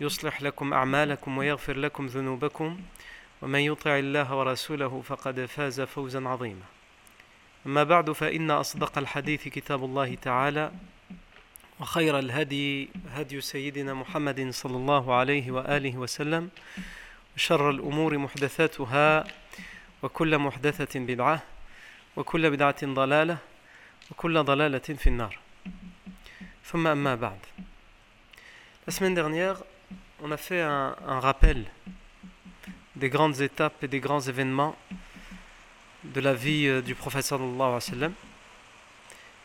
يصلح لكم أعمالكم ويغفر لكم ذنوبكم ومن يطع الله ورسوله فقد فاز فوزا عظيما. أما بعد فإن أصدق الحديث كتاب الله تعالى وخير الهدي هدي سيدنا محمد صلى الله عليه وآله وسلم وشر الأمور محدثاتها وكل محدثة بدعة وكل بدعة ضلالة وكل ضلالة في النار. ثم أما بعد. La semaine dernière, on a fait un, rappel des grandes étapes et des grands événements de la vie euh, du prophète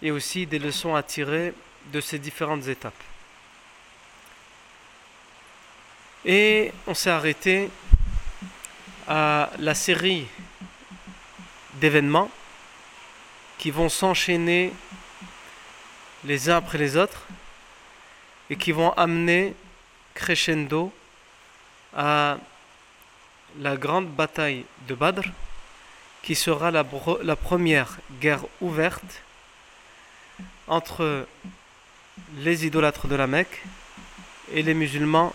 et aussi des leçons à tirer de ces différentes étapes. Et on s'est arrêté à la série d'événements qui vont s'enchaîner les uns après les autres et qui vont amener crescendo à la grande bataille de Badr qui sera la, première guerre ouverte entre les idolâtres de la Mecque et les musulmans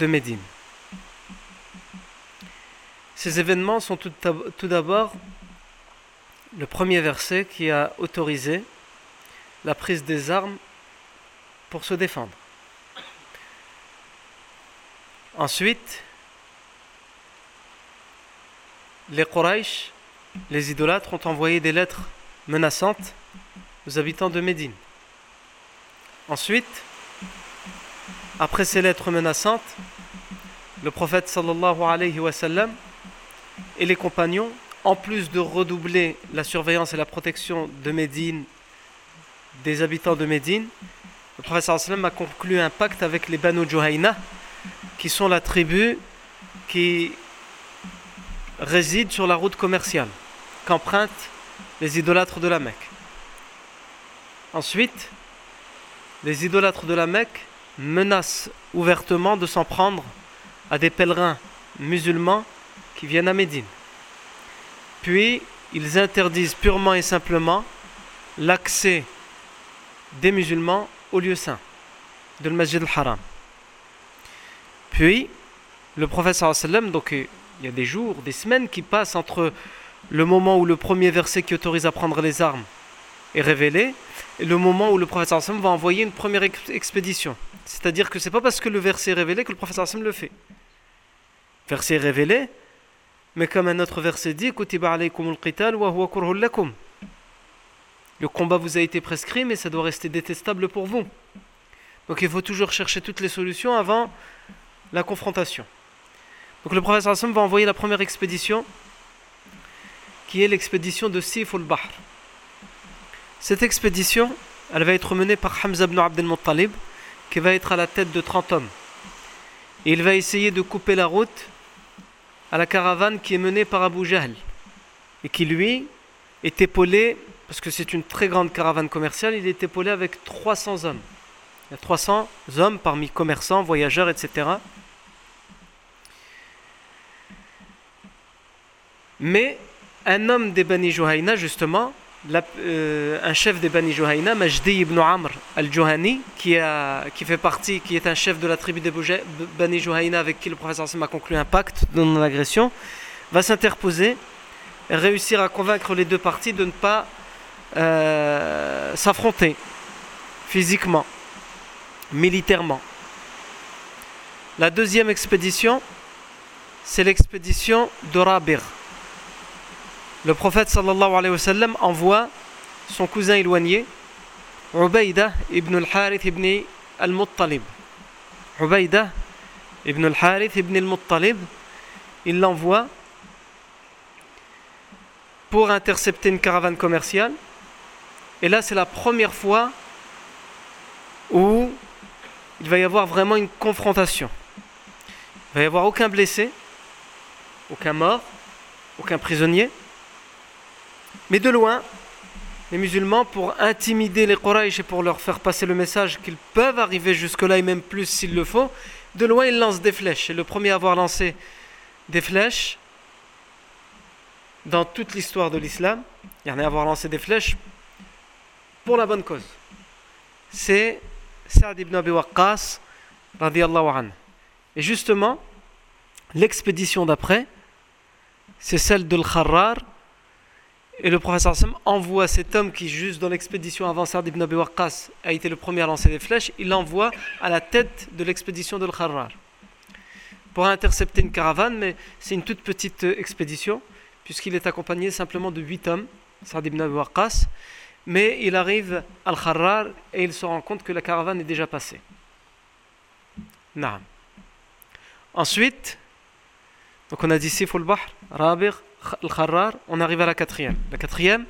de Médine. Ces événements sont tout d'abord le premier verset qui a autorisé la prise des armes pour se défendre. Ensuite, les Quraysh, les idolâtres, ont envoyé des lettres menaçantes aux habitants de Médine. Ensuite, après ces lettres menaçantes, le prophète sallallahu alayhi wa sallam et les compagnons, en plus de redoubler la surveillance et la protection de Médine, des habitants de Médine, le prophète sallallahu alayhi wa sallam a conclu un pacte avec les Banu Juhayna, qui sont la tribu qui réside sur la route commerciale qu'empruntent les idolâtres de la Mecque. Ensuite, les idolâtres de la Mecque menacent ouvertement de s'en prendre à des pèlerins musulmans qui viennent à Médine. Puis, ils interdisent purement et simplement l'accès des musulmans au lieu saint de le al-Haram. Puis, le wa sallam, donc euh, il y a des jours, des semaines qui passent entre le moment où le premier verset qui autorise à prendre les armes est révélé et le moment où le wa sallam va envoyer une première ex- expédition. C'est-à-dire que c'est pas parce que le verset est révélé que le wa sallam le fait. Verset est révélé, mais comme un autre verset dit. Le combat vous a été prescrit, mais ça doit rester détestable pour vous. Donc il faut toujours chercher toutes les solutions avant la confrontation. Donc le prophète sallam va envoyer la première expédition, qui est l'expédition de Sif al-Bahr. Cette expédition, elle va être menée par Hamza ibn Abd al-Muttalib, qui va être à la tête de 30 hommes. Et il va essayer de couper la route à la caravane qui est menée par Abu Jahl, et qui lui est épaulé, parce que c'est une très grande caravane commerciale, il est épaulé avec 300 hommes. Il y a 300 hommes parmi commerçants, voyageurs, etc. Mais un homme des Bani Juhayna, justement, euh, un chef des Bani Juhayna, Majdi ibn Amr al-Juhani, qui, est un chef de la tribu des Bani Juhayna avec qui le professeur Hassan a conclu un pacte de non-agression, va s'interposer et réussir à convaincre les deux parties de ne pas euh, s'affronter physiquement, militairement. La deuxième expédition, c'est l'expédition de Rabir. Le prophète sallallahu alayhi wa sallam envoie son cousin éloigné, Ubaydah ibn al-Harith ibn al-Muttalib. Ubaydah ibn al-Harith ibn al-Muttalib, il l'envoie pour intercepter une caravane commerciale. Et là, c'est la première fois où il va y avoir vraiment une confrontation. Il va y avoir aucun blessé, aucun mort, aucun prisonnier. Mais de loin, les musulmans, pour intimider les Quraysh et pour leur faire passer le message qu'ils peuvent arriver jusque-là et même plus s'il le faut, de loin ils lancent des flèches. Et le premier à avoir lancé des flèches dans toute l'histoire de l'islam, il y en a à avoir lancé des flèches pour la bonne cause. C'est Saad ibn Abi Waqqas, anhu. Et justement, l'expédition d'après, c'est celle de Al-Kharrar. Et le professeur Sam envoie cet homme qui, juste dans l'expédition avant Saad ibn Abi Waqqas, a été le premier à lancer des flèches, il l'envoie à la tête de l'expédition de Al-Kharrar pour intercepter une caravane, mais c'est une toute petite expédition, puisqu'il est accompagné simplement de huit hommes, Saad ibn Abi Waqqas, mais il arrive à Al-Kharrar et il se rend compte que la caravane est déjà passée. Naam. Ensuite, donc on a dit Siful Bahr, Rabir, Al-Kharrar, on arrive à la quatrième. La quatrième,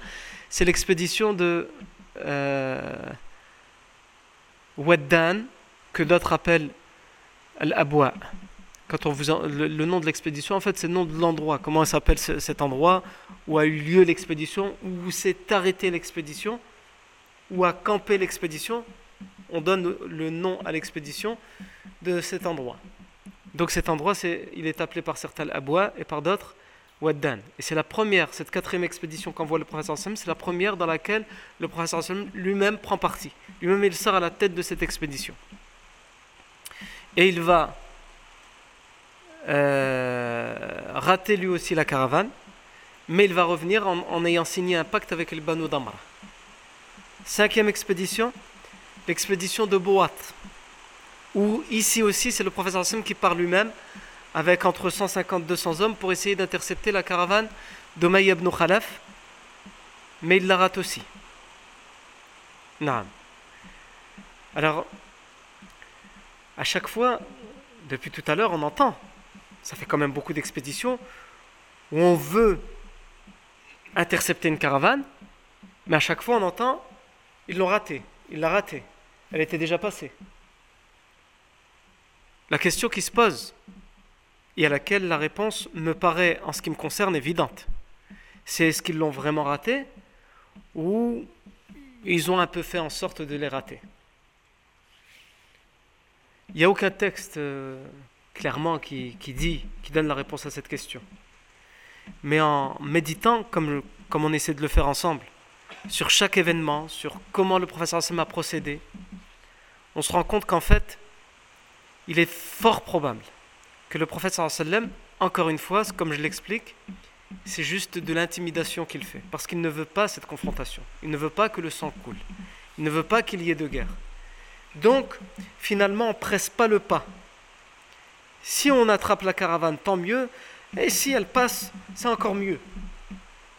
c'est l'expédition de euh, Waddan, que d'autres appellent Al-Abwa. Quand on vous le, nom de l'expédition, en fait, c'est le nom de l'endroit. Comment s'appelle cet endroit où a eu lieu l'expédition, où s'est arrêtée l'expédition, où a campé l'expédition. On donne le nom à l'expédition de cet endroit. Donc cet endroit, il est appelé par certains Abwa et par d'autres Et c'est la première, cette quatrième expédition qu'envoie le professeur Sam, c'est la première dans laquelle le professeur Sam lui-même prend parti. Lui-même, il sort à la tête de cette expédition. Et il va euh, rater lui aussi la caravane, mais il va revenir en, ayant signé un pacte avec le Banu Damra. Cinquième expédition, l'expédition de Boat, où ici aussi c'est le professeur Hassim qui part lui-même avec entre 150 et 200 hommes pour essayer d'intercepter la caravane d'Omaï ibn Khalaf, mais il la rate aussi. Non. Alors, à chaque fois, depuis tout à l'heure, on entend ça fait quand même beaucoup d'expéditions, où on veut intercepter une caravane, mais à chaque fois on entend, ils l'ont raté, il l'a raté, elle était déjà passée. La question qui se pose, et à laquelle la réponse me paraît, en ce qui me concerne, évidente, c'est est-ce qu'ils l'ont vraiment raté ou ils ont un peu fait en sorte de les rater Il n'y a aucun texte euh, clairement qui, dit, qui donne la réponse à cette question. Mais en méditant, comme, on essaie de le faire ensemble, sur chaque événement, sur comment le professeur Hassan a procédé, on se rend compte qu'en fait, il est fort probable que le professeur sallam, encore une fois, comme je l'explique, c'est juste de l'intimidation qu'il fait, parce qu'il ne veut pas cette confrontation, il ne veut pas que le sang coule, il ne veut pas qu'il y ait de guerre. Donc, finalement, on presse pas le pas, si on attrape la caravane, tant mieux. Et si elle passe, c'est encore mieux.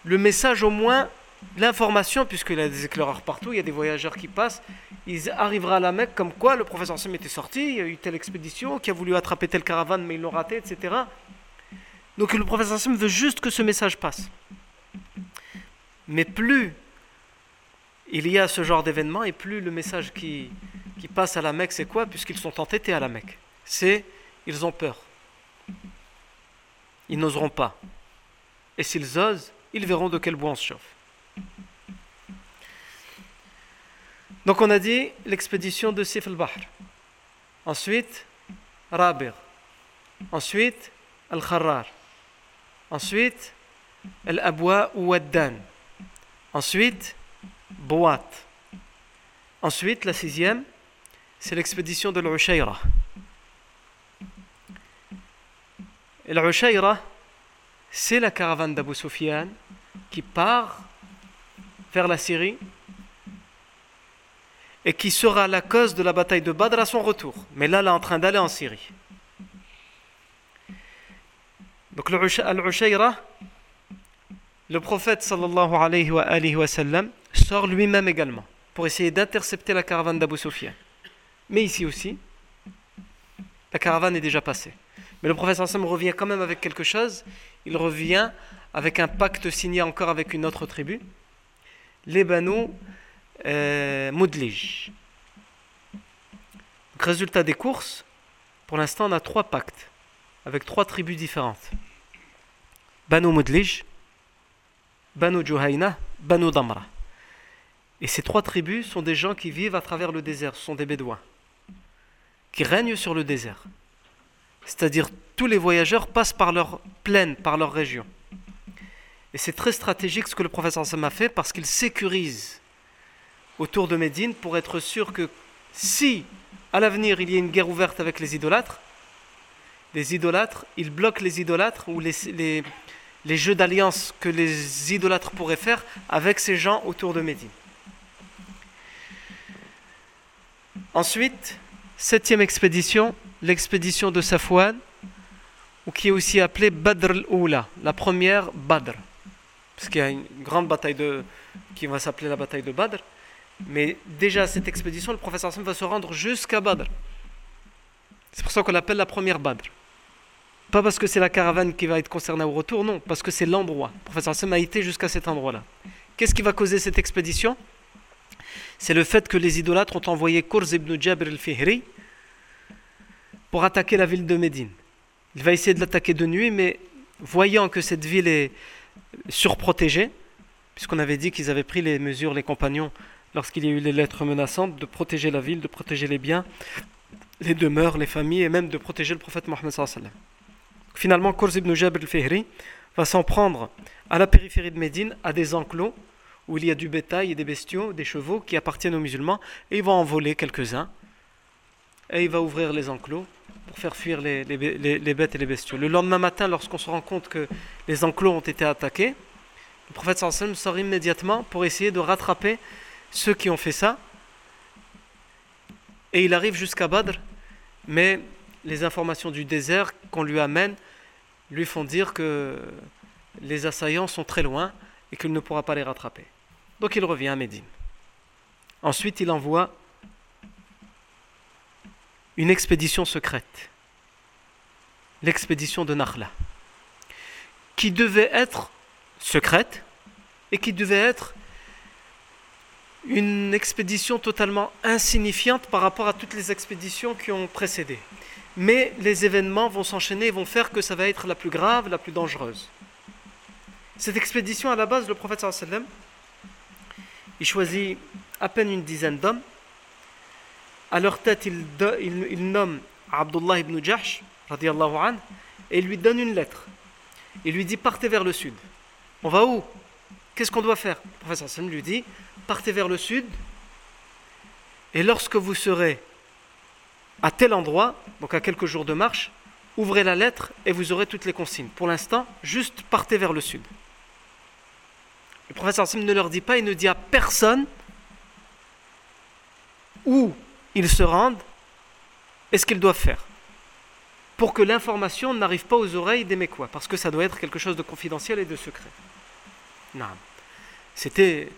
Le message, au moins, l'information, puisqu'il y a des éclaireurs partout, il y a des voyageurs qui passent, il arrivera à la Mecque comme quoi le professeur Sam était sorti, il y a eu telle expédition, qui a voulu attraper telle caravane, mais ils l'ont raté, etc. Donc le professeur Sam veut juste que ce message passe. Mais plus il y a ce genre d'événement, et plus le message qui, qui passe à la Mecque, c'est quoi? Puisqu'ils sont entêtés à la Mecque. C'est ils ont peur. Ils n'oseront pas. Et s'ils osent, ils verront de quel bois on se chauffe. Donc on a dit l'expédition de Sif al-Bahr. Ensuite, Rabir. Ensuite, Al-Kharrar. Ensuite, Al-Abwa ou Waddan. Ensuite, Boat. Ensuite, la sixième, c'est l'expédition de l'Ushayra. L'Ushayra, c'est la caravane d'Abu Sufyan qui part vers la Syrie et qui sera la cause de la bataille de Badr à son retour. Mais là, elle est en train d'aller en Syrie. Donc le Al-Ushayra, le prophète sallallahu alayhi wa, sort lui-même également pour essayer d'intercepter la caravane d'Abu Sufyan. Mais ici aussi, la caravane est déjà passée. Mais le prophète sallam revient quand même avec quelque chose. Il revient avec un pacte signé encore avec une autre tribu, les Banu euh, Mudlij. résultat des courses, pour l'instant on a trois pactes avec trois tribus différentes. Banu Mudlij, Banu Juhayna, Banu Damra. Et ces trois tribus sont des gens qui vivent à travers le désert, ce sont des bédouins, qui règnent sur le désert. C'est-à-dire tous les voyageurs passent par leur plaine, par leur région. Et c'est très stratégique ce que le professeur Sam a fait parce qu'il sécurise autour de Médine pour être sûr que si à l'avenir il y a une guerre ouverte avec les idolâtres, les idolâtres, ils bloquent les idolâtres ou les, jeux d'alliance que les idolâtres pourraient faire avec ces gens autour de Médine. Ensuite, septième expédition, l'expédition de Safwan, ou qui est aussi appelée Badr al-Oula, la première Badr. Parce qu'il y a une grande bataille de, qui va s'appeler la bataille de Badr. Mais déjà, cette expédition, le professeur Hassan va se rendre jusqu'à Badr. C'est pour ça qu'on l'appelle la première Badr. Pas parce que c'est la caravane qui va être concernée au retour, non, parce que c'est l'endroit. Le professeur Hassan a été jusqu'à cet endroit-là. Qu'est-ce qui va causer cette expédition? C'est le fait que les idolâtres ont envoyé Kurz ibn Jabir al-Fihri pour attaquer la ville de Médine. Il va essayer de l'attaquer de nuit, mais voyant que cette ville est surprotégée, puisqu'on avait dit qu'ils avaient pris les mesures, les compagnons, lorsqu'il y a eu les lettres menaçantes, de protéger la ville, de protéger les biens, les demeures, les familles, et même de protéger le prophète Mohammed Finalement, Kurz ibn Jabr al-Fihri va s'en prendre à la périphérie de Médine, à des enclos où il y a du bétail et des bestiaux, des chevaux qui appartiennent aux musulmans, et il va en voler quelques-uns, et il va ouvrir les enclos pour faire fuir les, les, bêtes et les bestiaux. Le lendemain matin, lorsqu'on se rend compte que les enclos ont été attaqués, le prophète sallam sort immédiatement pour essayer de rattraper ceux qui ont fait ça. Et il arrive jusqu'à Badr, mais les informations du désert qu'on lui amène lui font dire que les assaillants sont très loin et qu'il ne pourra pas les rattraper. Donc il revient à Médine. Ensuite, il envoie une expédition secrète, l'expédition de Nakhla, qui devait être secrète et qui devait être une expédition totalement insignifiante par rapport à toutes les expéditions qui ont précédé. Mais les événements vont s'enchaîner et vont faire que ça va être la plus grave, la plus dangereuse. Cette expédition, à la base, le prophète sallam, il choisit à peine une dizaine d'hommes. À leur tête, il, nomme Abdullah ibn Jahsh, an, et il lui donne une lettre. Il lui dit Partez vers le sud. On va où? Qu'est-ce qu'on doit faire? Le prophète sallam lui dit Partez vers le sud, et lorsque vous serez à tel endroit, donc à quelques jours de marche, ouvrez la lettre et vous aurez toutes les consignes. Pour l'instant, juste partez vers le sud. Le professeur Sim ne leur dit pas, il ne dit à personne où ils se rendent et ce qu'ils doivent faire. Pour que l'information n'arrive pas aux oreilles des Mécois, parce que ça doit être quelque chose de confidentiel et de secret. C'était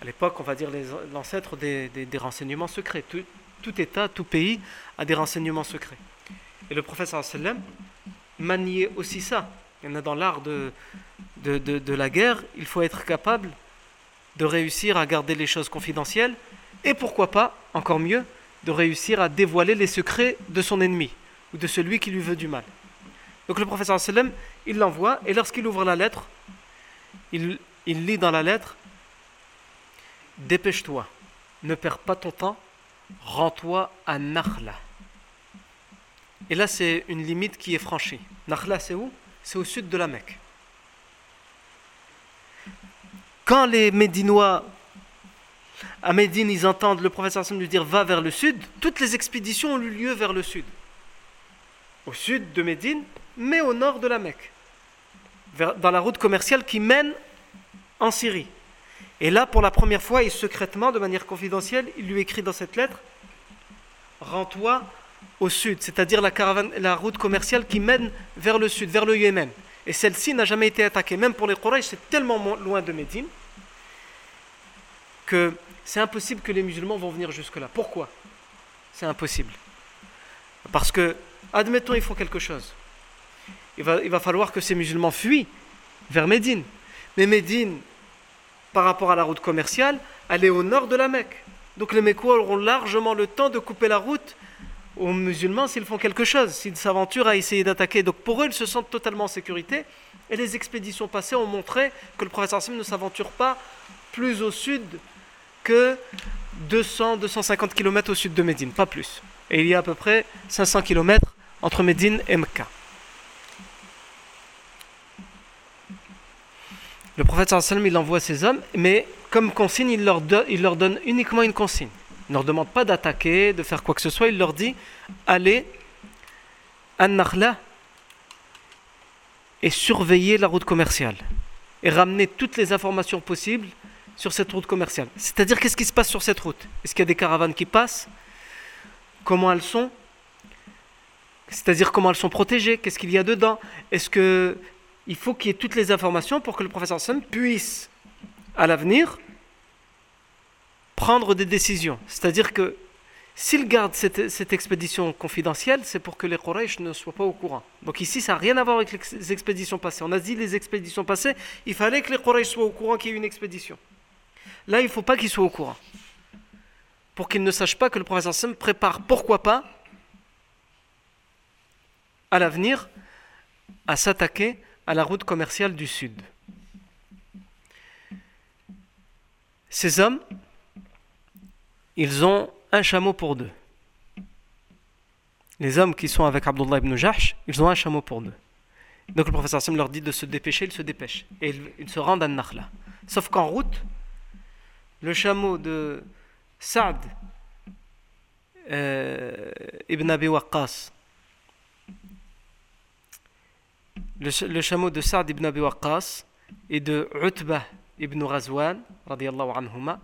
à l'époque, on va dire, l'ancêtre des, renseignements secrets. Tout, tout, État, tout pays a des renseignements secrets. Et le professeur sallam maniait aussi ça. Il y en a dans l'art de, de, de, la guerre, il faut être capable de réussir à garder les choses confidentielles et pourquoi pas, encore mieux, de réussir à dévoiler les secrets de son ennemi ou de celui qui lui veut du mal. Donc le professeur sallam, il l'envoie et lorsqu'il ouvre la lettre, il, il lit dans la lettre Dépêche-toi, ne perds pas ton temps, rends-toi à Nakhla. Et là, c'est une limite qui est franchie. Nakhla, c'est où? C'est au sud de la Mecque. Quand les Médinois, à Médine, ils entendent le professeur Hassan lui dire va vers le sud, toutes les expéditions ont eu lieu vers le sud. Au sud de Médine, mais au nord de la Mecque. dans la route commerciale qui mène en Syrie. Et là, pour la première fois, et secrètement, de manière confidentielle, il lui écrit dans cette lettre Rends-toi au sud, c'est-à-dire la, route commerciale qui mène vers le sud, vers le Yémen. Et celle-ci n'a jamais été attaquée. Même pour les Quraysh, c'est tellement loin de Médine que c'est impossible que les musulmans vont venir jusque-là. Pourquoi? C'est impossible. Parce que, admettons, ils font quelque chose. Il va falloir que ces musulmans fuient vers Médine. Mais Médine, par rapport à la route commerciale, elle est au nord de la Mecque. Donc les Mécois auront largement le temps de couper la route aux musulmans s'ils font quelque chose, s'ils s'aventurent à essayer d'attaquer. Donc pour eux, ils se sentent totalement en sécurité. Et les expéditions passées ont montré que le prophète Hassim ne s'aventure pas plus au sud que 200-250 km au sud de Médine, pas plus. Et il y a à peu près 500 km entre Médine et Mecca. Le prophète sallam il envoie ses hommes, mais comme consigne, il leur, donne uniquement une consigne. Il ne leur demande pas d'attaquer, de faire quoi que ce soit. Il leur dit allez à Nakhla et surveillez la route commerciale. Et ramenez toutes les informations possibles sur cette route commerciale. C'est-à-dire, qu'est-ce qui se passe sur cette route? Est-ce qu'il y a des caravanes qui passent? Comment elles sont? C'est-à-dire, comment elles sont protégées? Qu'est-ce qu'il y a dedans? Est-ce que il faut qu'il y ait toutes les informations pour que le professeur Sam puisse, à l'avenir, prendre des décisions. C'est-à-dire que s'il garde cette, expédition confidentielle, c'est pour que les Quraysh ne soient pas au courant. Donc ici, ça n'a rien à voir avec les expéditions passées. On a dit les expéditions passées, il fallait que les Quraysh soient au courant qu'il y ait une expédition. Là, il ne faut pas qu'ils soient au courant. Pour qu'ils ne sachent pas que le professeur Sam prépare, pourquoi pas, à l'avenir, à s'attaquer à la route commerciale du sud. Ces hommes, ils ont un chameau pour deux. Les hommes qui sont avec Abdullah ibn Jahsh, ils ont un chameau pour deux. Donc le professeur Sam leur dit de se dépêcher, ils se dépêchent. Et ils, se rendent à Nakhla. Sauf qu'en route, le chameau de Saad euh, ibn Abi Waqqas, le, chameau de Saad ibn Abi Waqqas et de Utbah ibn Razwan, anhuma,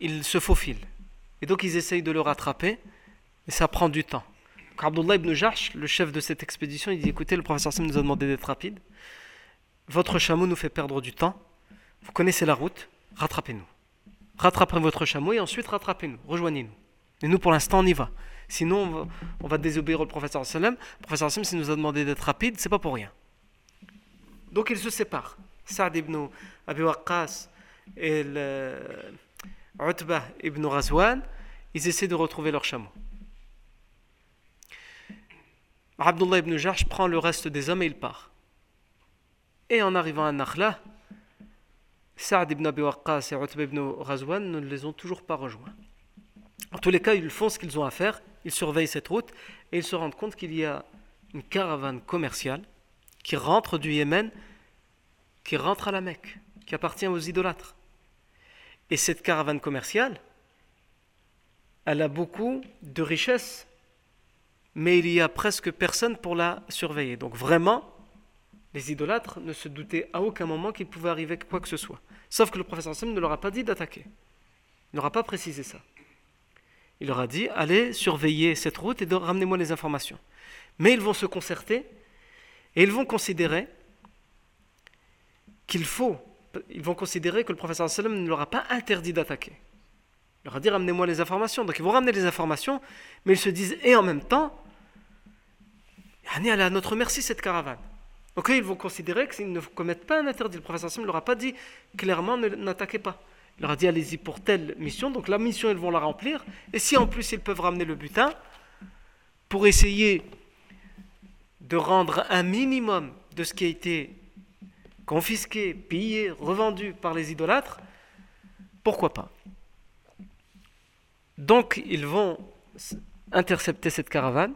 il se faufile. Et donc ils essayent de le rattraper, et ça prend du temps. Donc Abdullah ibn Jahsh, le chef de cette expédition, il dit écoutez, le professeur Sam nous a demandé d'être rapide. Votre chameau nous fait perdre du temps. Vous connaissez la route, rattrapez-nous. Rattrapez votre chameau et ensuite rattrapez-nous, rejoignez-nous. Et nous, pour l'instant, on y va. Sinon, on va, désobéir au professeur sallam. Le professeur sallam, s'il nous a demandé d'être rapide, c'est pas pour rien. Donc ils se séparent. Saad ibn Abi Waqqas et le, Utbah ibn Razwan, ils essaient de retrouver leur chameau. Abdullah ibn Jarsh prend le reste des hommes et il part. Et en arrivant à Nakhla, Saad ibn Abi Waqqas et Utbah ibn Razwan ne les ont toujours pas rejoints. En tous les cas, ils font ce qu'ils ont à faire, ils surveillent cette route et ils se rendent compte qu'il y a une caravane commerciale qui rentre du Yémen, qui rentre à la Mecque, qui appartient aux idolâtres. Et cette caravane commerciale, elle a beaucoup de richesses, mais il y a presque personne pour la surveiller. Donc vraiment, les idolâtres ne se doutaient à aucun moment qu'il pouvait arriver quoi que ce soit. Sauf que le professeur Sam ne leur a pas dit d'attaquer. Il n'aura pas précisé ça. Il leur a dit allez surveiller cette route et ramenez-moi les informations. Mais ils vont se concerter et ils vont considérer qu'il faut ils vont considérer que le professeur sallam ne leur a pas interdit d'attaquer. Il leur a dit ramenez-moi les informations. Donc ils vont ramener les informations, mais ils se disent et en même temps, elle est à notre merci cette caravane. Donc ils vont considérer qu'ils ne commettent pas un interdit. Le professeur sallam ne leur a pas dit clairement n'attaquez pas. Il leur a dit allez-y pour telle mission. Donc la mission, ils vont la remplir. Et si en plus ils peuvent ramener le butin, pour essayer de rendre un minimum de ce qui a été confisqués, pillés, revendus par les idolâtres, pourquoi pas? Donc ils vont intercepter cette caravane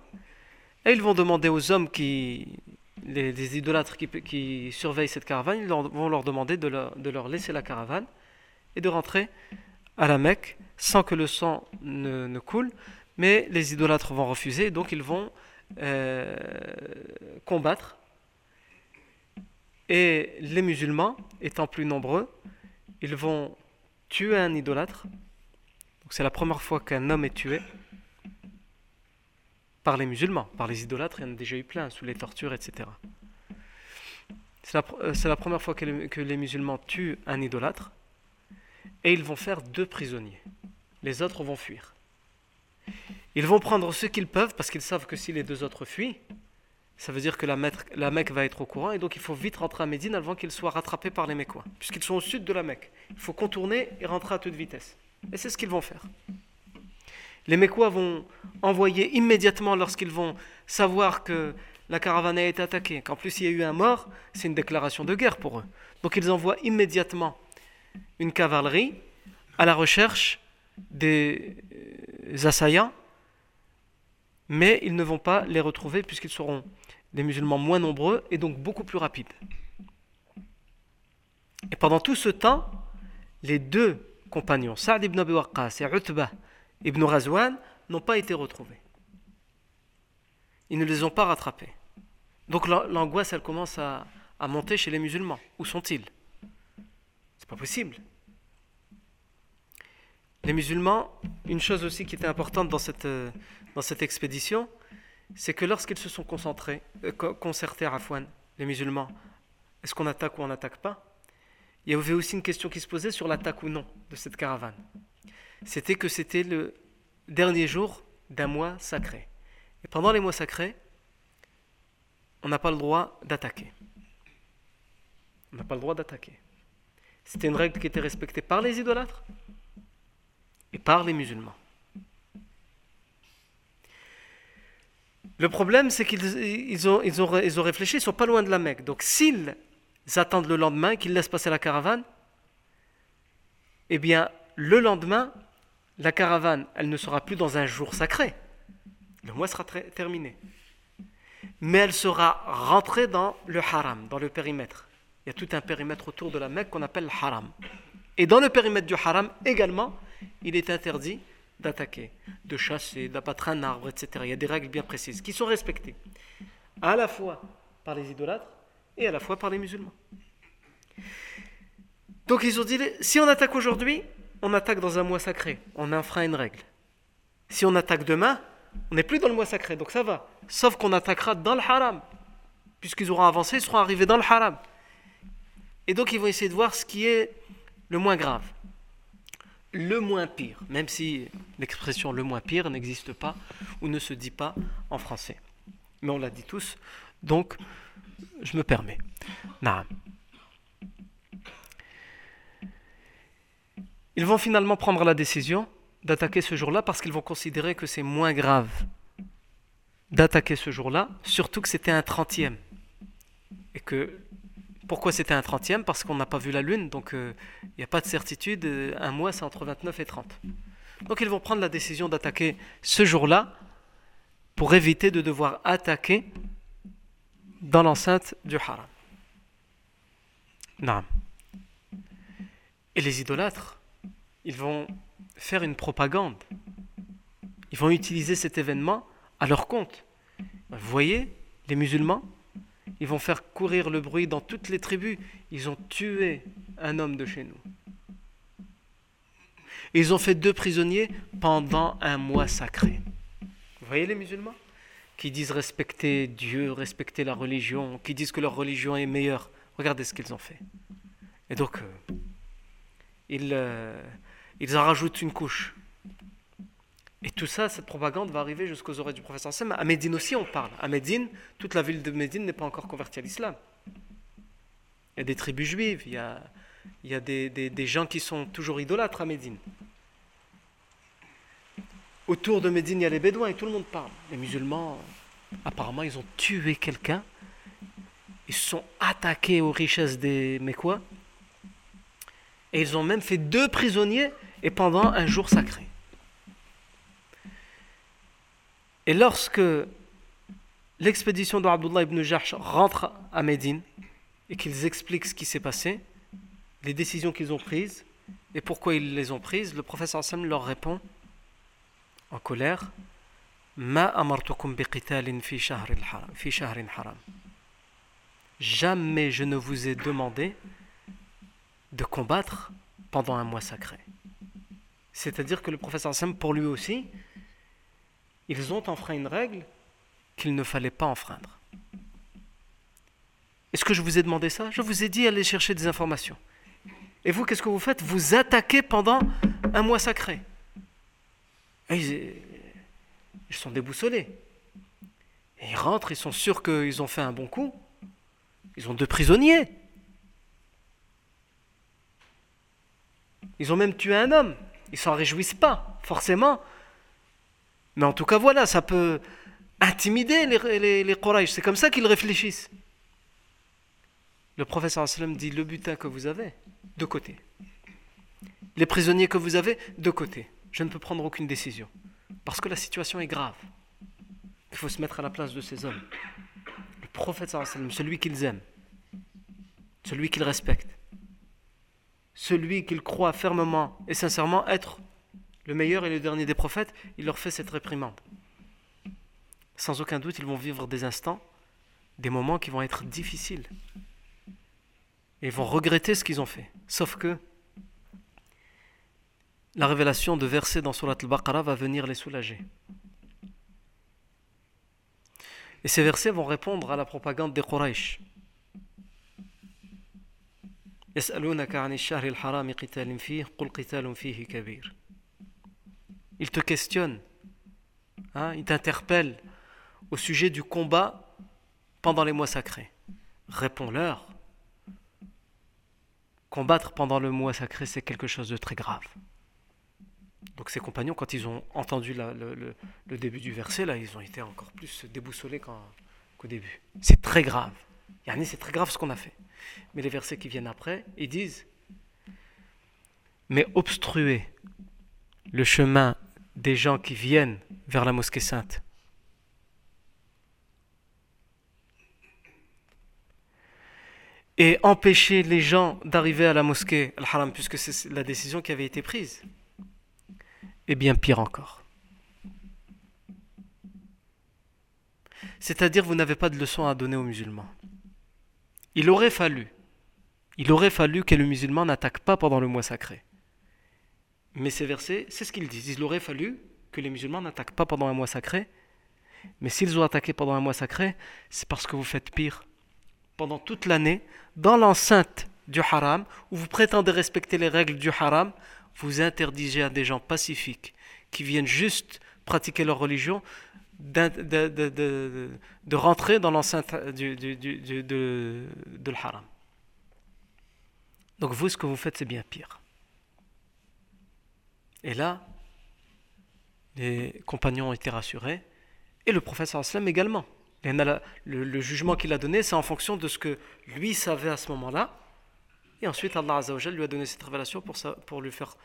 et ils vont demander aux hommes qui, les, idolâtres qui, surveillent cette caravane, ils vont leur demander de leur, laisser la caravane et de rentrer à la Mecque sans que le sang ne, coule, mais les idolâtres vont refuser, donc ils vont euh, combattre et les musulmans, étant plus nombreux, ils vont tuer un idolâtre. C'est la première fois qu'un homme est tué par les musulmans, par les idolâtres, il y en a déjà eu plein, sous les tortures, etc. C'est la, euh, c'est la première fois que les musulmans tuent un idolâtre. Et ils vont faire deux prisonniers. Les autres vont fuir. Ils vont prendre ce qu'ils peuvent parce qu'ils savent que si les deux autres fuient, ça veut dire que la, Mecque, va être au courant et donc il faut vite rentrer à Médine avant qu'ils soient rattrapés par les Mécois, puisqu'ils sont au sud de la Mecque. Il faut contourner et rentrer à toute vitesse. Et c'est ce qu'ils vont faire. Les Mécois vont envoyer immédiatement lorsqu'ils vont savoir que la caravane a été attaquée, qu'en plus il y a eu un mort, c'est une déclaration de guerre pour eux. Donc ils envoient immédiatement une cavalerie à la recherche des euh, assaillants, mais ils ne vont pas les retrouver puisqu'ils seront des musulmans moins nombreux et donc beaucoup plus rapides. Et pendant tout ce temps, les deux compagnons, Saad ibn Abi Waqqas et ibn Razwan, n'ont pas été retrouvés. Ils ne les ont pas rattrapés. Donc l'angoisse, elle commence à, monter chez les musulmans. Où sont-ils? Possible. Les musulmans, une chose aussi qui était importante dans cette, euh, expédition, c'est que lorsqu'ils se sont concentrés, euh, concertés à Afouane, les musulmans, est-ce qu'on attaque ou on n'attaque pas? Il y avait aussi une question qui se posait sur l'attaque ou non de cette caravane. C'était que c'était le dernier jour d'un mois sacré. Et pendant les mois sacrés, on n'a pas le droit d'attaquer. On n'a pas le droit d'attaquer. C'était une règle qui était respectée par les idolâtres et par les musulmans. Le problème, c'est qu'ils ont, ils ont, réfléchi, ils sont pas loin de la Mecque. Donc s'ils attendent le lendemain, qu'ils laissent passer la caravane, eh bien, le lendemain, la caravane, elle ne sera plus dans un jour sacré. Le mois sera terminé. Mais elle sera rentrée dans le haram, dans le périmètre. Il y a tout un périmètre autour de la Mecque qu'on appelle le haram. Et dans le périmètre du haram également, il est interdit d'attaquer, de chasser, d'abattre un arbre, etc. Il y a des règles bien précises qui sont respectées, à la fois par les idolâtres et à la fois par les musulmans. Donc ils ont dit, si on attaque aujourd'hui, on attaque dans un mois sacré, on enfreint une règle. Si on attaque demain, on n'est plus dans le mois sacré, donc ça va. Sauf qu'on attaquera dans le haram. Puisqu'ils auront avancé, ils seront arrivés dans le haram. Et donc ils vont essayer de voir ce qui est le moins grave le moins pire, même si l'expression le moins pire n'existe pas ou ne se dit pas en français. Mais on l'a dit tous, donc je me permets. Ils vont finalement prendre la décision d'attaquer ce jour-là parce qu'ils vont considérer que c'est moins grave d'attaquer ce jour-là, surtout que c'était un trentième. Et que pourquoi c'était un 30e Parce qu'on n'a pas vu la lune, donc euh, il n'y a pas de certitude. Euh, un mois, c'est entre 29 et 30. Donc ils vont prendre la décision d'attaquer ce jour-là pour éviter de devoir attaquer dans l'enceinte du haram. Non. Et les idolâtres, ils vont faire une propagande. Ils vont utiliser cet événement à leur compte. Vous voyez, les musulmans, ils vont faire courir le bruit dans toutes les tribus. Ils ont tué un homme de chez nous. Ils ont fait deux prisonniers pendant un mois sacré. Vous voyez les musulmans Qui disent respecter Dieu, respecter la religion, qui disent que leur religion est meilleure. Regardez ce qu'ils ont fait. Et donc, euh, euh, ils en rajoutent une couche. Et tout ça, cette propagande va arriver jusqu'aux oreilles du professeur Sam. À Médine aussi, on parle. À Médine, toute la ville de Médine n'est pas encore convertie à l'islam. Il y a des tribus juives, il y a, il y a des, des, gens qui sont toujours idolâtres à Médine. Autour de Médine, il y a les Bédouins et tout le monde parle. Les musulmans, apparemment, ils ont tué quelqu'un. Ils se sont attaqués aux richesses des Mécois. Et ils ont même fait deux prisonniers et pendant un jour sacré. Et lorsque l'expédition d'Abdullah ibn Jahsh rentre à Médine et qu'ils expliquent ce qui s'est passé, les décisions qu'ils ont prises et pourquoi ils les ont prises, le professeur Sam leur répond en colère Jamais je ne vous ai demandé de combattre pendant un mois sacré. C'est-à-dire que le professeur Sam, pour lui aussi, ils ont enfreint une règle qu'il ne fallait pas enfreindre. Est-ce que je vous ai demandé ça? Je vous ai dit aller chercher des informations. Et vous, qu'est-ce que vous faites? Vous attaquez pendant un mois sacré. ils, sont déboussolés. Et ils rentrent, ils sont sûrs qu'ils ont fait un bon coup. Ils ont deux prisonniers. Ils ont même tué un homme. Ils s'en réjouissent pas, forcément. Mais en tout cas, voilà, ça peut intimider les, les, C'est comme ça qu'ils réfléchissent. Le professeur sallam dit le butin que vous avez, de côté. Les prisonniers que vous avez, de côté. Je ne peux prendre aucune décision. Parce que la situation est grave. Il faut se mettre à la place de ces hommes. Le prophète celui qu'ils aiment, celui qu'ils respectent, celui qu'ils croient fermement et sincèrement être le meilleur et le dernier des prophètes, il leur fait cette réprimande. Sans aucun doute, ils vont vivre des instants, des moments qui vont être difficiles. Et ils vont regretter ce qu'ils ont fait. Sauf que la révélation de versets dans Surat al-Baqarah va venir les soulager. Et ces versets vont répondre à la propagande des Quraysh. Il te questionne, hein, il t'interpelle au sujet du combat pendant les mois sacrés. Réponds-leur. Combattre pendant le mois sacré, c'est quelque chose de très grave. Donc ses compagnons, quand ils ont entendu le, début du verset, là, ils ont été encore plus déboussolés qu'au début. C'est très grave. Yannis, c'est très grave ce qu'on a fait. Mais les versets qui viennent après, ils disent Mais obstruer le chemin des gens qui viennent vers la mosquée sainte. Et empêcher les gens d'arriver à la mosquée al-Haram, puisque c'est la décision qui avait été prise. Et bien pire encore. C'est-à-dire, vous n'avez pas de leçon à donner aux musulmans. Il aurait fallu, il aurait fallu que le musulman n'attaque pas pendant le mois sacré. Mais ces versets, c'est ce qu'ils disent. Il aurait fallu que les musulmans n'attaquent pas pendant un mois sacré. Mais s'ils ont attaqué pendant un mois sacré, c'est parce que vous faites pire. Pendant toute l'année, dans l'enceinte du haram, où vous prétendez respecter les règles du haram, vous interdisez à des gens pacifiques qui viennent juste pratiquer leur religion de, rentrer dans l'enceinte du, de, haram. Donc vous, ce que vous faites, c'est bien pire. Et là, les compagnons ont été rassurés, et le prophète sallam également. Le, jugement qu'il a donné, c'est en fonction de ce que lui savait à ce moment-là. Et ensuite, Allah lui a donné cette révélation pour, pour lui faire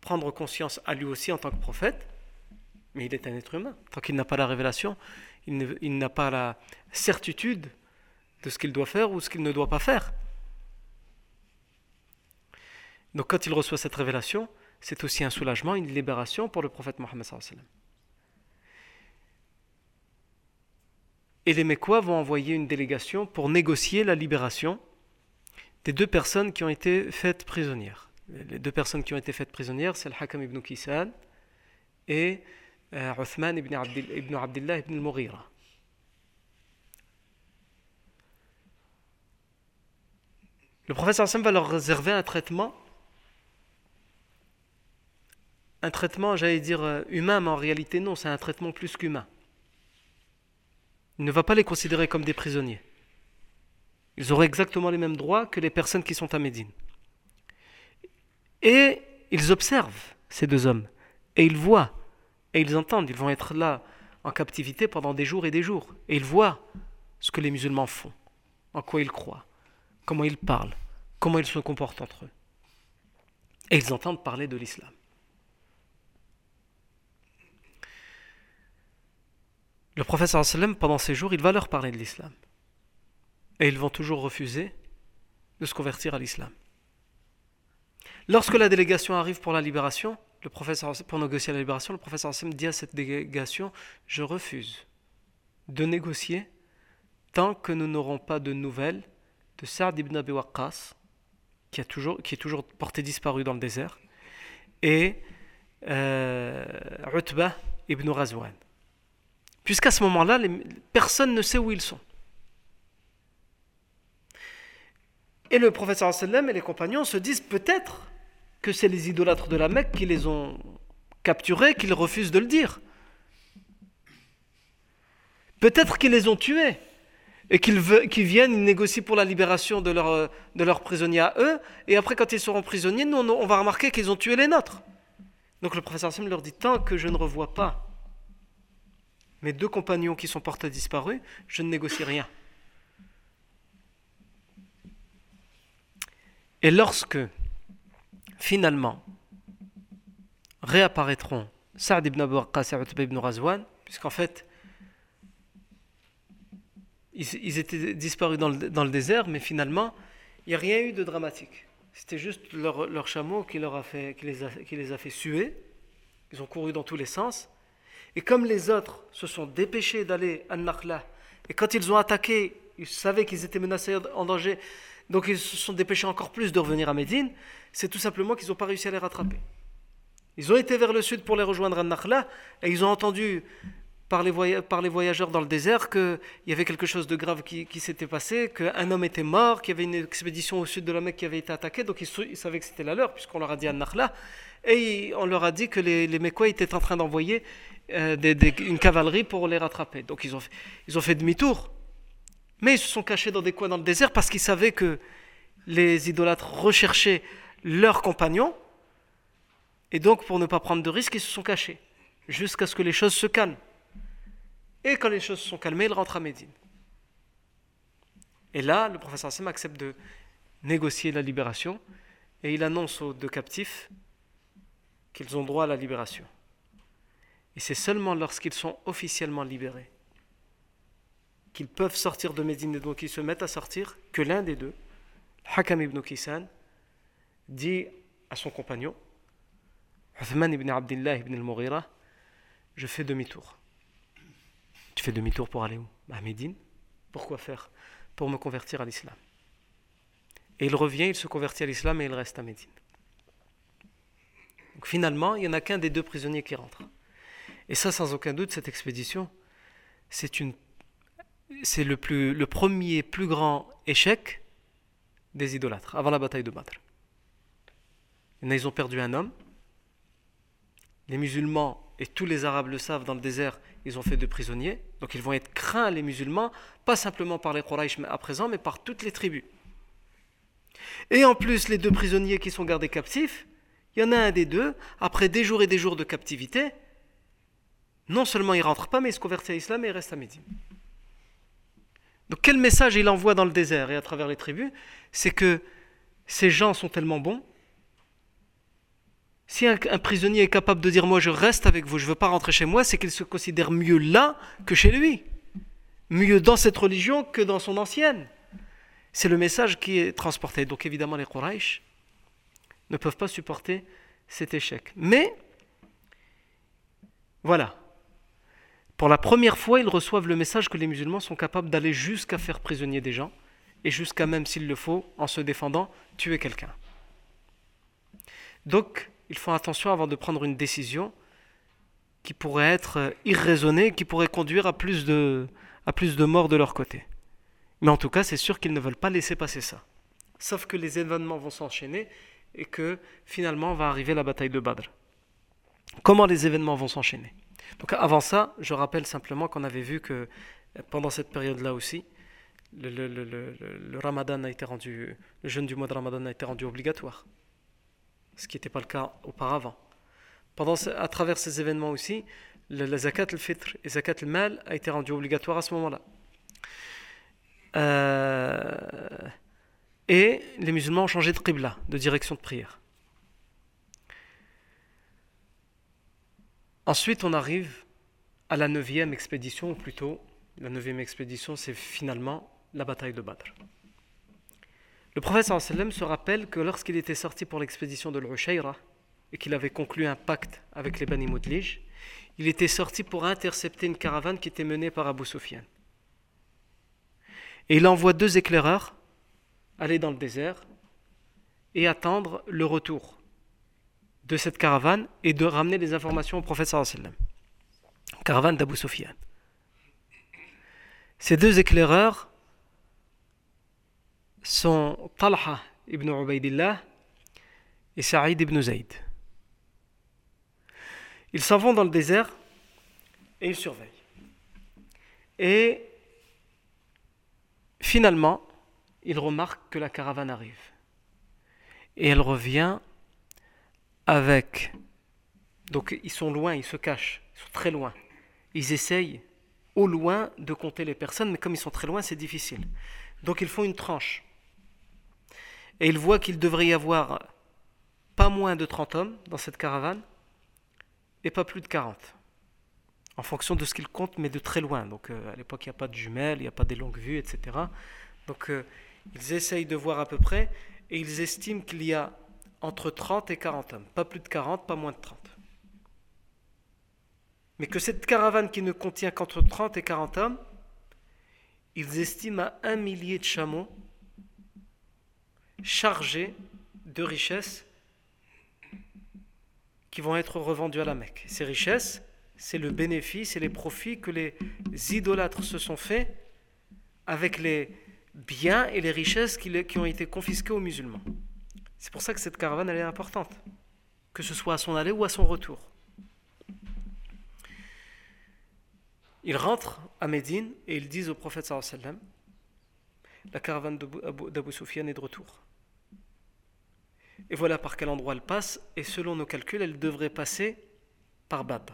prendre conscience à lui aussi en tant que prophète mais il est un être humain. Tant qu'il n'a pas la révélation, il n'a pas la certitude de ce qu'il doit faire ou ce qu'il ne doit pas faire. Donc quand il reçoit cette révélation, c'est aussi un soulagement, une libération pour le prophète Mohammed. Et les Mécois vont envoyer une délégation pour négocier la libération des deux personnes qui ont été faites prisonnières. Les deux personnes qui ont été faites prisonnières, c'est le Hakam ibn Kisan et euh, Uthman ibn, ibn Abdullah ibn al-Mughira. Le professeur va leur réserver un traitement, un traitement, j'allais dire, euh, humain, mais en réalité non, c'est un traitement plus qu'humain. Il ne va pas les considérer comme des prisonniers. Ils auraient exactement les mêmes droits que les personnes qui sont à Médine. Et ils observent ces deux hommes, et ils voient et ils entendent, ils vont être là en captivité pendant des jours et des jours. Et ils voient ce que les musulmans font, en quoi ils croient, comment ils parlent, comment ils se comportent entre eux. Et ils entendent parler de l'islam. Le prophète sallam, pendant ces jours, il va leur parler de l'islam. Et ils vont toujours refuser de se convertir à l'islam. Lorsque la délégation arrive pour la libération, le professeur, pour négocier la libération, le professeur Hassan dit à cette délégation Je refuse de négocier tant que nous n'aurons pas de nouvelles de Saad ibn Abi Waqqas, qui, est toujours porté disparu dans le désert, et euh, ibn Razwan. Puisqu'à ce moment-là, personne ne sait où ils sont. Et le prophète sallam et les compagnons se disent peut-être que c'est les idolâtres de la Mecque qui les ont capturés, qu'ils refusent de le dire. Peut-être qu'ils les ont tués et qu'ils viennent, ils négocient pour la libération de leurs prisonniers à eux, et après quand ils seront prisonniers, nous on, va remarquer qu'ils ont tué les nôtres. Donc le professeur Sam leur dit, tant que je ne revois pas mes deux compagnons qui sont portés disparus, je ne négocie rien. Et lorsque, finalement, réapparaîtront Saad ibn Abu Waqqas et ibn Razwan, puisqu'en fait, ils, étaient disparus dans le, désert, mais finalement, il n'y a rien eu de dramatique. C'était juste leur, chameau qui, les a fait suer. Ils ont couru dans tous les sens. Et comme les autres se sont dépêchés d'aller à Nakhla, et quand ils ont attaqué, ils savaient qu'ils étaient menacés en danger, donc ils se sont dépêchés encore plus de revenir à Médine, c'est tout simplement qu'ils n'ont pas réussi à les rattraper. Ils ont été vers le sud pour les rejoindre à Nakhla, et ils ont entendu par les, voyageurs dans le désert qu'il y avait quelque chose de grave qui, s'était passé, qu'un homme était mort, qu'il y avait une expédition au sud de la Mecque qui avait été attaquée, donc ils, savaient que c'était la leur, puisqu'on leur a dit à Nakhla, et on leur a dit que les, les Mekkois étaient en train d'envoyer euh, une cavalerie pour les rattraper. Donc ils ont fait, ils ont fait demi-tour. Mais ils se sont cachés dans des coins dans le désert parce qu'ils savaient que les idolâtres recherchaient leurs compagnons. Et donc, pour ne pas prendre de risques, ils se sont cachés jusqu'à ce que les choses se calment. Et quand les choses se sont calmées, il rentre à Médine. Et là, le professeur Hassan accepte de négocier la libération et il annonce aux deux captifs qu'ils ont droit à la libération. Et c'est seulement lorsqu'ils sont officiellement libérés qu'ils peuvent sortir de Médine et donc ils se mettent à sortir que l'un des deux, Hakam ibn Kisan, dit à son compagnon, Uthman ibn Abdullah ibn al-Mughira, je fais demi-tour. Tu fais demi-tour pour aller où? À Médine. Pourquoi faire? Pour me convertir à l'islam. Et il revient, il se convertit à l'islam et il reste à Médine. Donc finalement, il n'y en a qu'un des deux prisonniers qui rentre. Et ça, sans aucun doute, cette expédition, c'est le, premier plus grand échec des idolâtres avant la bataille de Badr. Ils ont perdu un homme. Les musulmans et tous les Arabes le savent, dans le désert, ils ont fait de prisonniers. Donc ils vont être craints, les musulmans, pas simplement par les Quraysh à présent, mais par toutes les tribus. Et en plus, les deux prisonniers qui sont gardés captifs, il y en a un des deux, après des jours et des jours de captivité, non seulement il rentre pas, mais il se convertit à l'islam et il reste à Médine. Donc quel message il envoie dans le désert et à travers les tribus? C'est que ces gens sont tellement bons si un, prisonnier est capable de dire moi je reste avec vous, je ne veux pas rentrer chez moi, c'est qu'il se considère mieux là que chez lui. Mieux dans cette religion que dans son ancienne. C'est le message qui est transporté. Donc évidemment les Quraysh ne peuvent pas supporter cet échec. Mais voilà. Pour la première fois, ils reçoivent le message que les musulmans sont capables d'aller jusqu'à faire prisonnier des gens et jusqu'à même s'il le faut, en se défendant, tuer quelqu'un. Donc, ils font attention avant de prendre une décision qui pourrait être irraisonnée, qui pourrait conduire à plus de, à plus de morts de leur côté. Mais en tout cas, c'est sûr qu'ils ne veulent pas laisser passer ça. Sauf que les événements vont s'enchaîner et que finalement va arriver la bataille de Badr. Comment les événements vont s'enchaîner? Donc avant ça, je rappelle simplement qu'on avait vu que pendant cette période-là aussi, le, Ramadan a été rendu, le jeûne du mois de Ramadan a été rendu obligatoire ce qui n'était pas le cas auparavant. Pendant, à travers ces événements aussi, la, zakat al-fitr et zakat al-mal a été rendu obligatoire à ce moment-là. Euh, et les musulmans ont changé de qibla, de direction de prière. Ensuite, on arrive à la neuvième expédition, ou plutôt, la neuvième expédition, c'est finalement la bataille de Badr. Le prophète se rappelle que lorsqu'il était sorti pour l'expédition de l'Ushayra et qu'il avait conclu un pacte avec les Bani Mudlij, il était sorti pour intercepter une caravane qui était menée par Abu Sufyan. Et il envoie deux éclaireurs aller dans le désert et attendre le retour de cette caravane et de ramener les informations au prophète sallam. Caravane d'Abu Sufyan. Ces deux éclaireurs sont Talha ibn Ubaidillah et Saïd ibn Zayd. Ils s'en vont dans le désert et ils surveillent. Et finalement, ils remarquent que la caravane arrive. Et elle revient avec... Donc ils sont loin, ils se cachent, ils sont très loin. Ils essayent au loin de compter les personnes, mais comme ils sont très loin, c'est difficile. Donc ils font une tranche. Et ils voient qu'il devrait y avoir pas moins de 30 hommes dans cette caravane et pas plus de 40. En fonction de ce qu'ils comptent, mais de très loin. Donc euh, à l'époque, il n'y a pas de jumelles, il n'y a pas des longues vues, etc. Donc euh, ils essayent de voir à peu près et ils estiment qu'il y a entre 30 et 40 hommes. Pas plus de 40, pas moins de 30. Mais que cette caravane qui ne contient qu'entre 30 et 40 hommes, ils estiment à un millier de chameaux chargés de richesses qui vont être revendus à la Mecque. Ces richesses, c'est le bénéfice et les profits que les idolâtres se sont faits avec les biens et les richesses qui, ont été confisqués aux musulmans. C'est pour ça que cette caravane est importante, que ce soit à son aller ou à son retour. Ils rentrent à Médine et ils disent au prophète sallam la caravane d'Abu Sufyan est de retour. Et voilà par quel endroit elle passe, et selon nos calculs, elle devrait passer par Badr.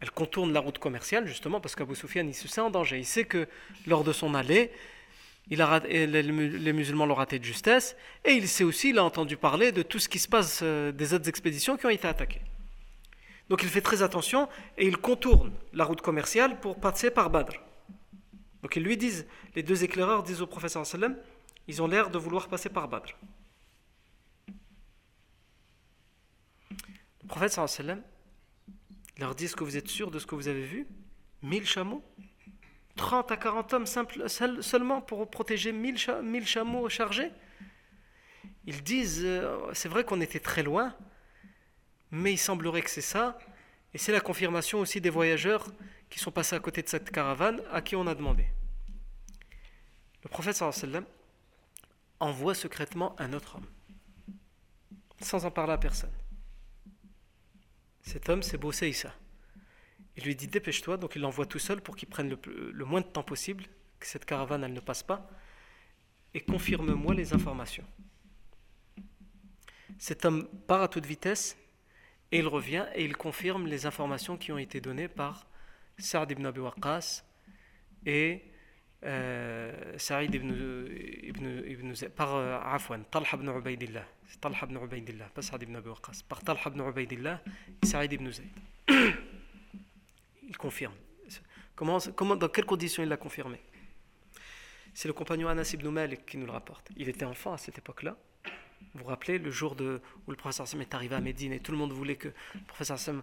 Elle contourne la route commerciale, justement, parce qu'Abu Sufyan, il se sent en danger. Il sait que lors de son allée, il les musulmans l'ont raté de justesse, et il sait aussi, il a entendu parler de tout ce qui se passe euh, des autres expéditions qui ont été attaquées. Donc il fait très attention et il contourne la route commerciale pour passer par Badr. Donc ils lui disent, les deux éclaireurs disent au professeur sallam, ils ont l'air de vouloir passer par Badr. Le prophète sallam leur dit, est-ce que vous êtes sûr de ce que vous avez vu? 1000 chameaux? 30 à 40 hommes seulement pour protéger 1000 chameaux chargés Ils disent, euh, c'est vrai qu'on était très loin, mais il semblerait que c'est ça, et c'est la confirmation aussi des voyageurs qui sont passés à côté de cette caravane à qui on a demandé. Le prophète sallam envoie secrètement un autre homme, sans en parler à personne. Cet homme, c'est Issa. Il lui dit dépêche-toi, donc il l'envoie tout seul pour qu'il prenne le, moins de temps possible, que cette caravane elle ne passe pas, et confirme-moi les informations. Cet homme part à toute vitesse et il revient et il confirme les informations qui ont été données par Saad ibn Abi Waqqas et euh, ibn, ibn, ibn par euh, Afwan, Talha ibn Ubaidillah. Talha ibn Ubaidillah, pas Saad ibn Abi. Par Talha ibn Ubaidillah et Saïd ibn Zayd. il confirme. Comment, dans quelles conditions il l'a confirmé? C'est le compagnon Anas ibn Malik qui nous le rapporte. Il était enfant à cette époque-là. Vous vous rappelez le jour où le professeur Sam est arrivé à Médine et tout le monde voulait que le professeur Sam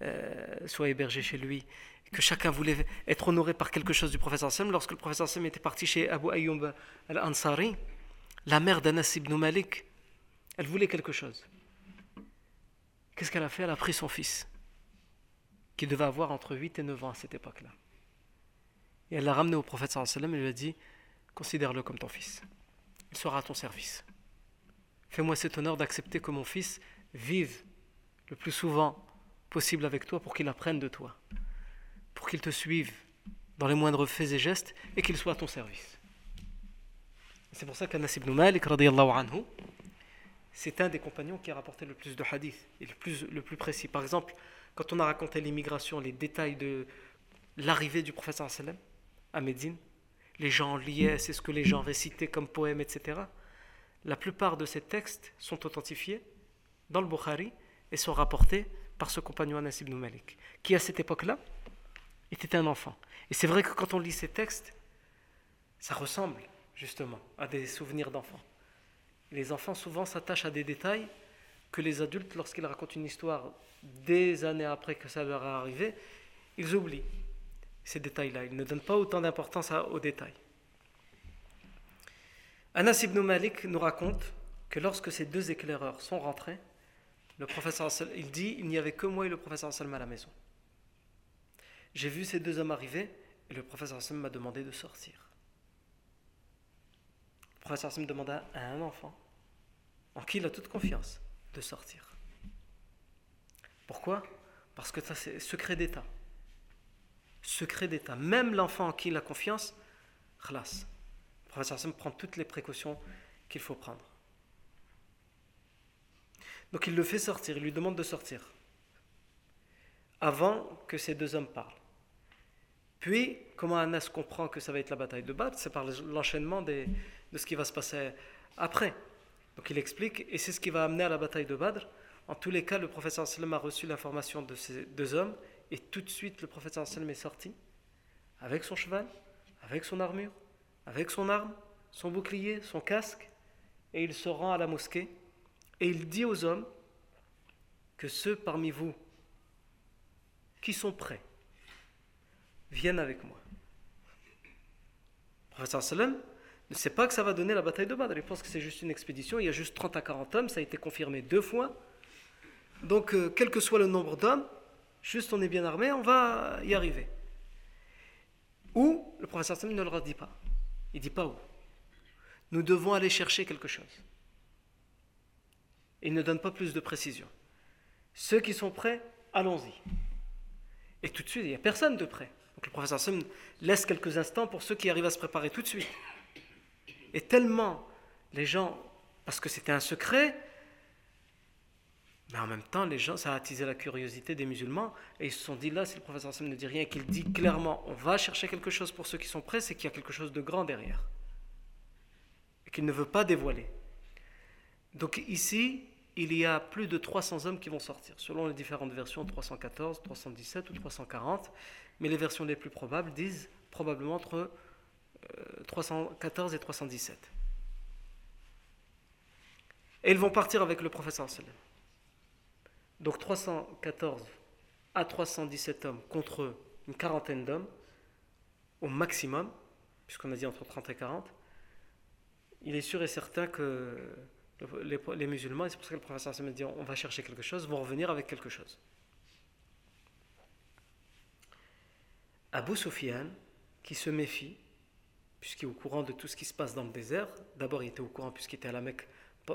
euh, soit hébergé chez lui, que chacun voulait être honoré par quelque chose du professeur Sam. Lorsque le professeur Sam était parti chez Abu Ayyub al-Ansari, la mère d'Anas ibn Malik, elle voulait quelque chose. Qu'est-ce qu'elle a fait? Elle a pris son fils, qui devait avoir entre 8 et 9 ans à cette époque-là. Et elle l'a ramené au prophète sallam et lui a dit Considère-le comme ton fils. Il sera à ton service. Fais-moi cet honneur d'accepter que mon fils vive le plus souvent possible avec toi pour qu'il apprenne de toi, pour qu'il te suive dans les moindres faits et gestes et qu'il soit à ton service. C'est pour ça qu'Anas ibn Malik, c'est un des compagnons qui a rapporté le plus de hadiths et le plus, le plus précis. Par exemple, quand on a raconté l'immigration, les détails de l'arrivée du prophète à Médine, les gens liaient, c'est ce que les gens récitaient comme poèmes, etc la plupart de ces textes sont authentifiés dans le Bukhari et sont rapportés par ce compagnon Anas ibn Malik, qui à cette époque-là était un enfant. Et c'est vrai que quand on lit ces textes, ça ressemble justement à des souvenirs d'enfants. Les enfants souvent s'attachent à des détails que les adultes, lorsqu'ils racontent une histoire des années après que ça leur est arrivé, ils oublient ces détails-là. Ils ne donnent pas autant d'importance aux détails. Anas ibn Malik nous raconte que lorsque ces deux éclaireurs sont rentrés, il dit il n'y avait que moi et le professeur Salma à la maison. J'ai vu ces deux hommes arriver et le professeur Salma m'a demandé de sortir. le professeur me demanda à un enfant, en qui il a toute confiance, de sortir. Pourquoi? Parce que ça, c'est secret d'État. Secret d'État. Même l'enfant en qui il a confiance, khlas. Le professeur Hassan prend toutes les précautions qu'il faut prendre. Donc il le fait sortir, il lui demande de sortir. Avant que ces deux hommes parlent. Puis, comment Anas comprend que ça va être la bataille de Badr? C'est par l'enchaînement de ce qui va se passer après. Donc il explique, et c'est ce qui va amener à la bataille de Badr. En tous les cas, le professeur sallam a reçu l'information de ces deux hommes, et tout de suite le professeur sallam est sorti, avec son cheval, avec son armure, avec son arme, son bouclier, son casque, et il se rend à la mosquée, et il dit aux hommes que ceux parmi vous qui sont prêts viennent avec moi. Le professeur sallam ne sait pas que ça va donner la bataille de Badr. Il pense que c'est juste une expédition. Il y a juste 30 à 40 hommes. Ça a été confirmé deux fois. Donc, euh, quel que soit le nombre d'hommes, juste on est bien armé, on va y arriver. Ou, le professeur Sam ne le dit pas. Il ne dit pas où. Nous devons aller chercher quelque chose. Il ne donne pas plus de précision. Ceux qui sont prêts, allons-y. Et tout de suite, il n'y a personne de prêt. Donc le professeur Sam laisse quelques instants pour ceux qui arrivent à se préparer tout de suite. Et tellement les gens, parce que c'était un secret, mais en même temps, les gens, ça a attisé la curiosité des musulmans, et ils se sont dit là, si le professeur Sam ne dit rien, qu'il dit clairement, on va chercher quelque chose pour ceux qui sont prêts, c'est qu'il y a quelque chose de grand derrière, et qu'il ne veut pas dévoiler. Donc ici, il y a plus de 300 hommes qui vont sortir, selon les différentes versions, 314, 317 ou 340, mais les versions les plus probables disent probablement entre 314 et 317. Et ils vont partir avec le professeur sallam. Donc 314 à 317 hommes contre une quarantaine d'hommes, au maximum, puisqu'on a dit entre 30 et 40, il est sûr et certain que les, musulmans, et c'est pour ça que le professeur Sallam dit on va chercher quelque chose, vont revenir avec quelque chose. Abu Sufyan, qui se méfie, puisqu'il est au courant de tout ce qui se passe dans le désert. D'abord, il était au courant puisqu'il était à la Mecque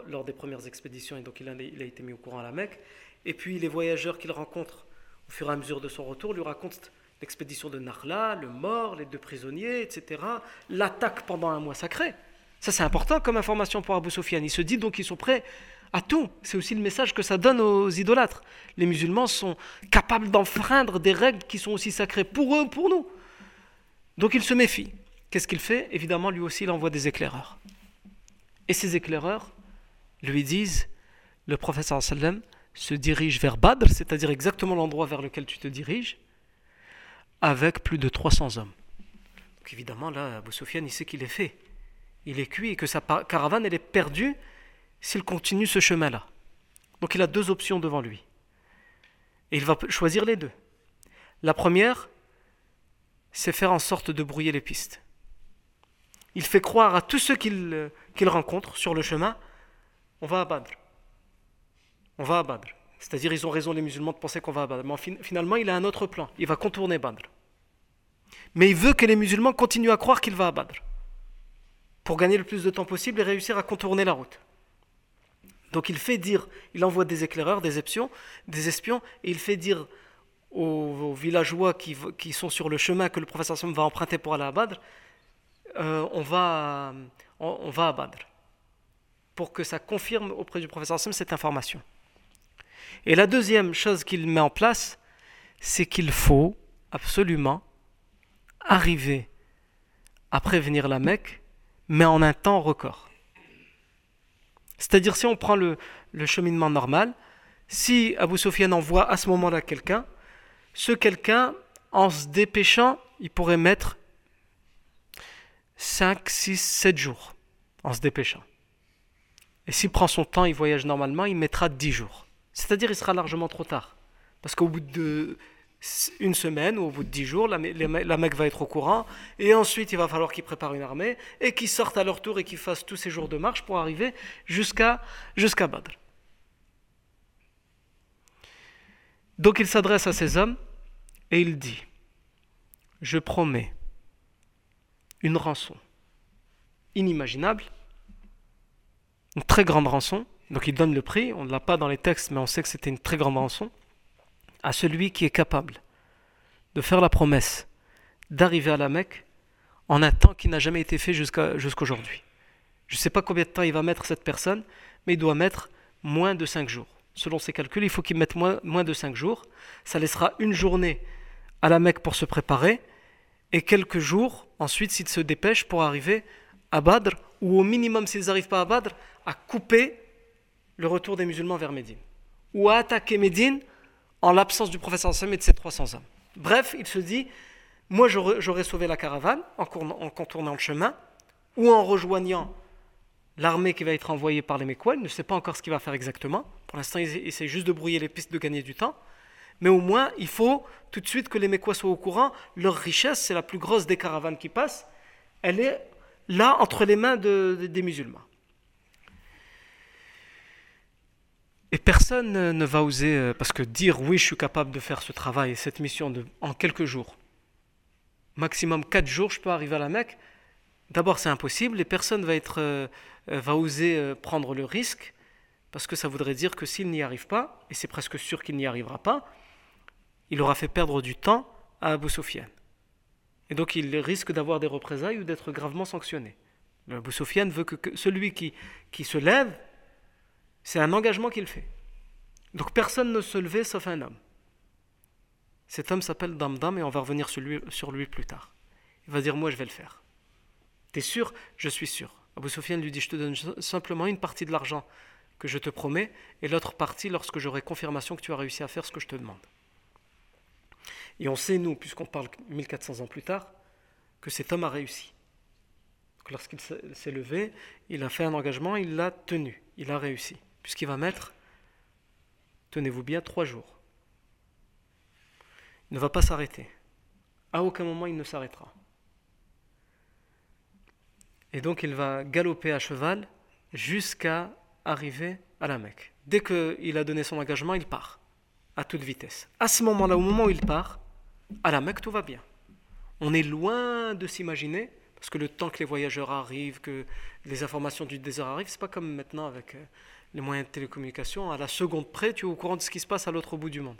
lors des premières expéditions, et donc il a, il a été mis au courant à la Mecque. Et puis, les voyageurs qu'il rencontre au fur et à mesure de son retour lui racontent l'expédition de Narla, le mort, les deux prisonniers, etc. L'attaque pendant un mois sacré. Ça, c'est important comme information pour Abu Sufyan. Il se dit donc qu'ils sont prêts à tout. C'est aussi le message que ça donne aux idolâtres. Les musulmans sont capables d'enfreindre des règles qui sont aussi sacrées pour eux, pour nous. Donc il se méfie. Qu'est-ce qu'il fait? Évidemment, lui aussi, il envoie des éclaireurs. Et ces éclaireurs lui disent le professeur sallam se dirige vers Badr, c'est-à-dire exactement l'endroit vers lequel tu te diriges, avec plus de 300 hommes. Évidemment, là, Abu Sufyan, il sait qu'il est fait. Il est cuit et que sa caravane, elle est perdue s'il continue ce chemin-là. Donc il a deux options devant lui. Et il va choisir les deux. La première, c'est faire en sorte de brouiller les pistes il fait croire à tous ceux qu'il rencontre sur le chemin, on va à Badr. On va à. C'est-à-dire, ils ont raison, les musulmans, de penser qu'on va à. Mais finalement, il a un autre plan. Il va contourner Badr. Mais il veut que les musulmans continuent à croire qu'il va à. Pour gagner le plus de temps possible et réussir à contourner la route. Donc il fait dire, il envoie des éclaireurs, des espions, des espions, et il fait dire aux, villageois qui, sont sur le chemin que le professeur va emprunter pour aller à euh, on, va, on, va à pour que ça confirme auprès du professeur Sam cette information. Et la deuxième chose qu'il met en place, c'est qu'il faut absolument arriver à prévenir la Mecque, mais en un temps record. C'est-à-dire si on prend le, cheminement normal, si Abu Sufyan envoie à ce moment-là quelqu'un, ce quelqu'un, en se dépêchant, il pourrait mettre 5, 6, 7 jours en se dépêchant. Et s'il prend son temps, il voyage normalement, il mettra 10 jours. C'est-à-dire il sera largement trop tard. Parce qu'au bout de une semaine ou au bout de 10 jours, la, Mecque va être au courant, et ensuite il va falloir qu'il prépare une armée, et qu'ils sortent à leur tour et qu'ils fassent tous ces jours de marche pour arriver jusqu'à jusqu'à Badr. Donc il s'adresse à ces hommes, et il dit, je promets une rançon inimaginable une très grande rançon, donc il donne le prix, on ne l'a pas dans les textes, mais on sait que c'était une très grande rançon, à celui qui est capable de faire la promesse d'arriver à la Mecque en un temps qui n'a jamais été fait jusqu'à jusqu'aujourd'hui. Je ne sais pas combien de temps il va mettre cette personne, mais il doit mettre moins de 5 jours. Selon ses calculs, il faut qu'il mette moins, de 5 jours. Ça laissera une journée à la Mecque pour se préparer et quelques jours ensuite s'il se dépêche pour arriver à Badr ou au minimum s'ils n'arrivent pas à Badr à couper le retour des musulmans vers Médine ou à attaquer Médine en l'absence du professeur Sam et de ses 300 hommes. Bref, il se dit moi j'aurais sauvé la caravane en, contournant le chemin ou en rejoignant l'armée qui va être envoyée par les Mécois. Il ne sait pas encore ce qu'il va faire exactement. Pour l'instant, il essaie juste de brouiller les pistes, de gagner du temps. Mais au moins, il faut tout de suite que les Mécois soient au courant. Leur richesse, c'est la plus grosse des caravanes qui passent. Elle est là, entre les mains des musulmans. Et personne ne va oser, euh, parce que dire oui, je suis capable de faire ce travail, cette mission en quelques jours, maximum quatre jours, je peux arriver à la Mecque. D'abord, c'est impossible et personne va, être, euh, euh, va oser prendre le risque, parce que ça voudrait dire que s'il n'y arrive pas, et c'est presque sûr qu'il n'y arrivera pas, il aura fait perdre du temps à Abu. Et donc il risque d'avoir des représailles ou d'être gravement sanctionné. Abu Sufyan veut que, celui qui, qui se lève, c'est un engagement qu'il fait. Donc personne ne se levait sauf un homme. Cet homme s'appelle Damdam et on va revenir sur lui, plus tard. Il va dire Moi je vais le faire. T'es sûr? Je suis sûr. Abu Sufyan lui dit Je te donne simplement une partie de l'argent que je te promets et l'autre partie lorsque j'aurai confirmation que tu as réussi à faire ce que je te demande. Et on sait, nous, puisqu'on parle 1400 ans plus tard, que cet homme a réussi. Lorsqu'il s'est levé, il a fait un engagement, il l'a tenu, il a réussi, puisqu'il va mettre, tenez-vous bien, trois jours. Il ne va pas s'arrêter. À aucun moment il ne s'arrêtera. Et donc il va galoper à cheval jusqu'à arriver à la Mecque. Dès qu'il a donné son engagement, il part à toute vitesse. À ce moment-là, au moment où il part, à la Mecque, tout va bien. On est loin de s'imaginer, parce que le temps que les voyageurs arrivent, que les informations du désert arrivent, c'est pas comme maintenant avec euh, les moyens de télécommunication. À la seconde près, tu es au courant de ce qui se passe à l'autre bout du monde.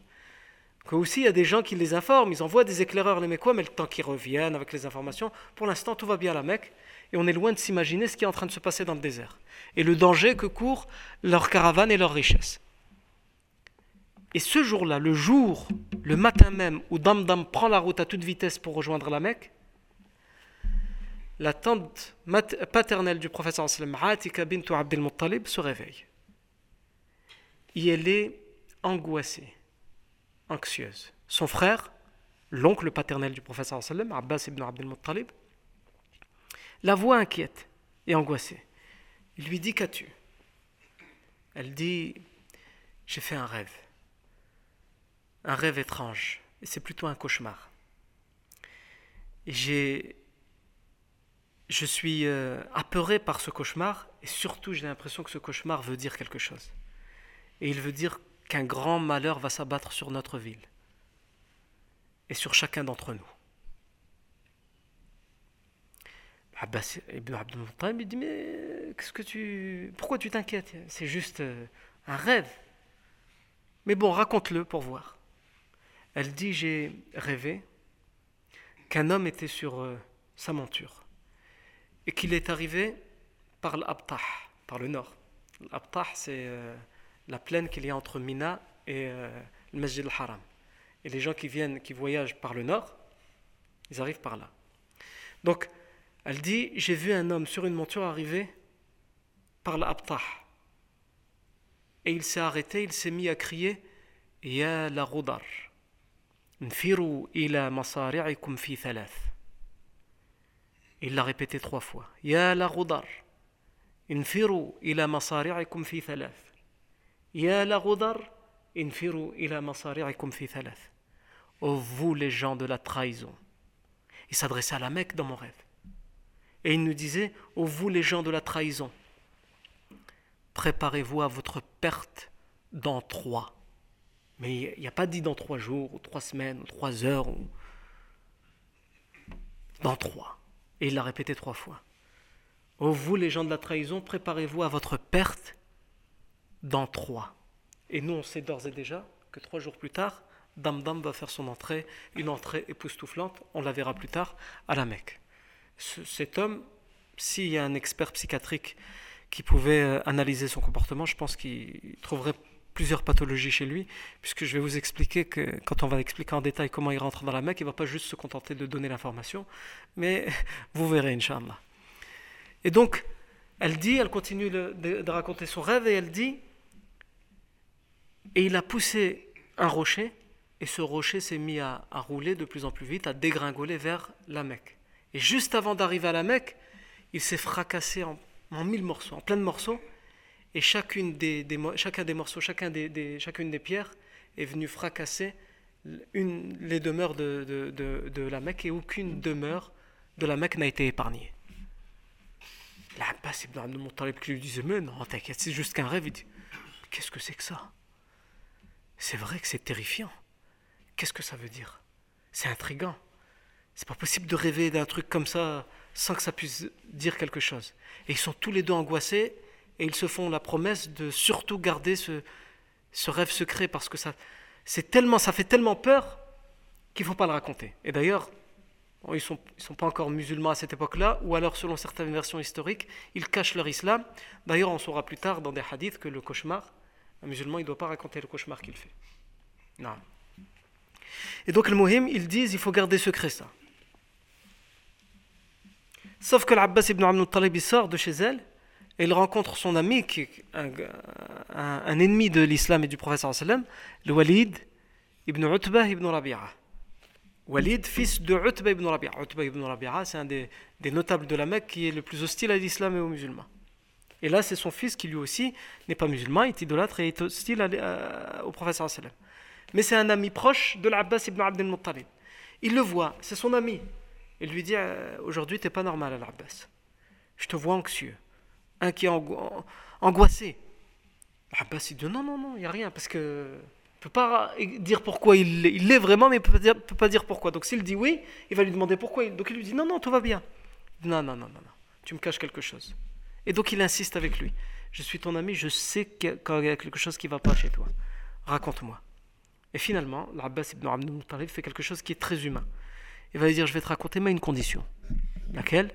Que aussi, il y a des gens qui les informent, ils envoient des éclaireurs, les Mécois, mais le temps qu'ils reviennent avec les informations, pour l'instant, tout va bien à la Mecque, et on est loin de s'imaginer ce qui est en train de se passer dans le désert. Et le danger que courent leurs caravanes et leurs richesses. Et ce jour-là, le jour, le matin même, où Damdam prend la route à toute vitesse pour rejoindre la Mecque, la tante paternelle du professeur Atika bintu Abdel Muttalib, se réveille. Et elle est angoissée, anxieuse. Son frère, l'oncle paternel du professeur Abbas ibn Abdel Muttalib, la voit inquiète et angoissée. Il lui dit Qu'as-tu? Elle dit J'ai fait un rêve un rêve étrange, et c'est plutôt un cauchemar. J'ai, je suis euh, apeuré par ce cauchemar, et surtout j'ai l'impression que ce cauchemar veut dire quelque chose. Et il veut dire qu'un grand malheur va s'abattre sur notre ville, et sur chacun d'entre nous. Abbas ibn Abdul il dit Mais qu'est-ce que tu. Pourquoi tu t'inquiètes? C'est juste euh, un rêve. Mais bon, raconte-le pour voir. Elle dit J'ai rêvé qu'un homme était sur euh, sa monture et qu'il est arrivé par l'Abtah, par le nord. L'Abtah, c'est euh, la plaine qu'il y a entre Mina et euh, le Masjid al-Haram. Et les gens qui viennent, qui voyagent par le nord, ils arrivent par là. Donc, elle dit J'ai vu un homme sur une monture arriver par l'Abtah. Et il s'est arrêté, il s'est mis à crier Ya la Roudar. Il l'a répété trois fois. Ya la Roudar. Infiru ila masari'ikum fi thalath. Infiru ila masari'ikum fi thalath. Ô vous les gens de la trahison. Il s'adressait à la Mecque dans mon rêve. Et il nous disait Ô vous les gens de la trahison. Préparez-vous à votre perte dans trois. Mais il n'y a pas dit dans trois jours, ou trois semaines, ou trois heures, ou dans trois. Et il l'a répété trois fois. Oh, vous, les gens de la trahison, préparez-vous à votre perte dans trois. Et nous, on sait d'ores et déjà que trois jours plus tard, Damdam va faire son entrée, une entrée époustouflante, on la verra plus tard, à la Mecque. cet homme, s'il y a un expert psychiatrique qui pouvait euh, analyser son comportement, je pense qu'il trouverait plusieurs pathologies chez lui, puisque je vais vous expliquer que quand on va expliquer en détail comment il rentre dans la Mecque, il ne va pas juste se contenter de donner l'information, mais vous verrez, Inch'Allah. Et donc, elle dit, elle continue de, raconter son rêve, et elle dit, et il a poussé un rocher, et ce rocher s'est mis à, rouler de plus en plus vite, à dégringoler vers la Mecque. Et juste avant d'arriver à la Mecque, il s'est fracassé en, mille morceaux, en plein de morceaux, et chacune des, chacun des morceaux, chacun des, chacune des pierres est venue fracasser les demeures de, de, la Mecque et aucune demeure de la Mecque n'a été épargnée. L'Abbas ibn Abdul Muttalib qui lui disait Mais non, t'inquiète, c'est juste qu'un rêve. Il dit Qu'est-ce que c'est que ça? C'est vrai que c'est terrifiant. Qu'est-ce que ça veut dire? C'est intrigant. C'est pas possible de rêver d'un truc comme ça sans que ça puisse dire quelque chose. Et ils sont tous les deux angoissés et ils se font la promesse de surtout garder ce, ce rêve secret parce que ça, c'est tellement, ça fait tellement peur qu'il ne faut pas le raconter. Et d'ailleurs, ils ne sont, ils sont pas encore musulmans à cette époque-là, ou alors selon certaines versions historiques, ils cachent leur islam. D'ailleurs, on saura plus tard dans des hadiths que le cauchemar, un musulman, il ne doit pas raconter le cauchemar qu'il fait. Non. Et donc, le Mohim, ils disent il faut garder secret ça. Sauf que l'Abbas ibn Abd Talib sort de chez elle et il rencontre son ami, qui un, ennemi de l'islam et du prophète le Walid ibn Utbah ibn Rabi'a. Walid, fils de Utbah ibn Rabi'a. Utbah ibn Rabi'a, c'est un des, notables de la Mecque qui est le plus hostile à l'islam et aux musulmans. Et là, c'est son fils qui lui aussi n'est pas musulman, est idolâtre et est hostile au prophète Mais c'est un ami proche de l'Abbas ibn Abd al-Muttalib. Il le voit, c'est son ami. Il lui dit euh, Aujourd'hui, tu n'es pas normal à l'Abbas. Je te vois anxieux un qui est angoissé. Abbas il dit non, non, non, il n'y a rien, parce que peut pas dire pourquoi il l'est vraiment, mais il ne peut, pas dire pourquoi. Donc s'il dit oui, il va lui demander pourquoi. Donc il lui dit non, non, tout va bien. Non, non, non, non, non, tu me caches quelque chose. Et donc il insiste avec lui. Je suis ton ami, je sais qu'il y a quelque chose qui ne va pas chez toi. Raconte-moi. Et finalement, l'Abbas ibn Abdul Muttalib fait quelque chose qui est très humain. Il va lui dire, je vais te raconter, mais une condition. Laquelle?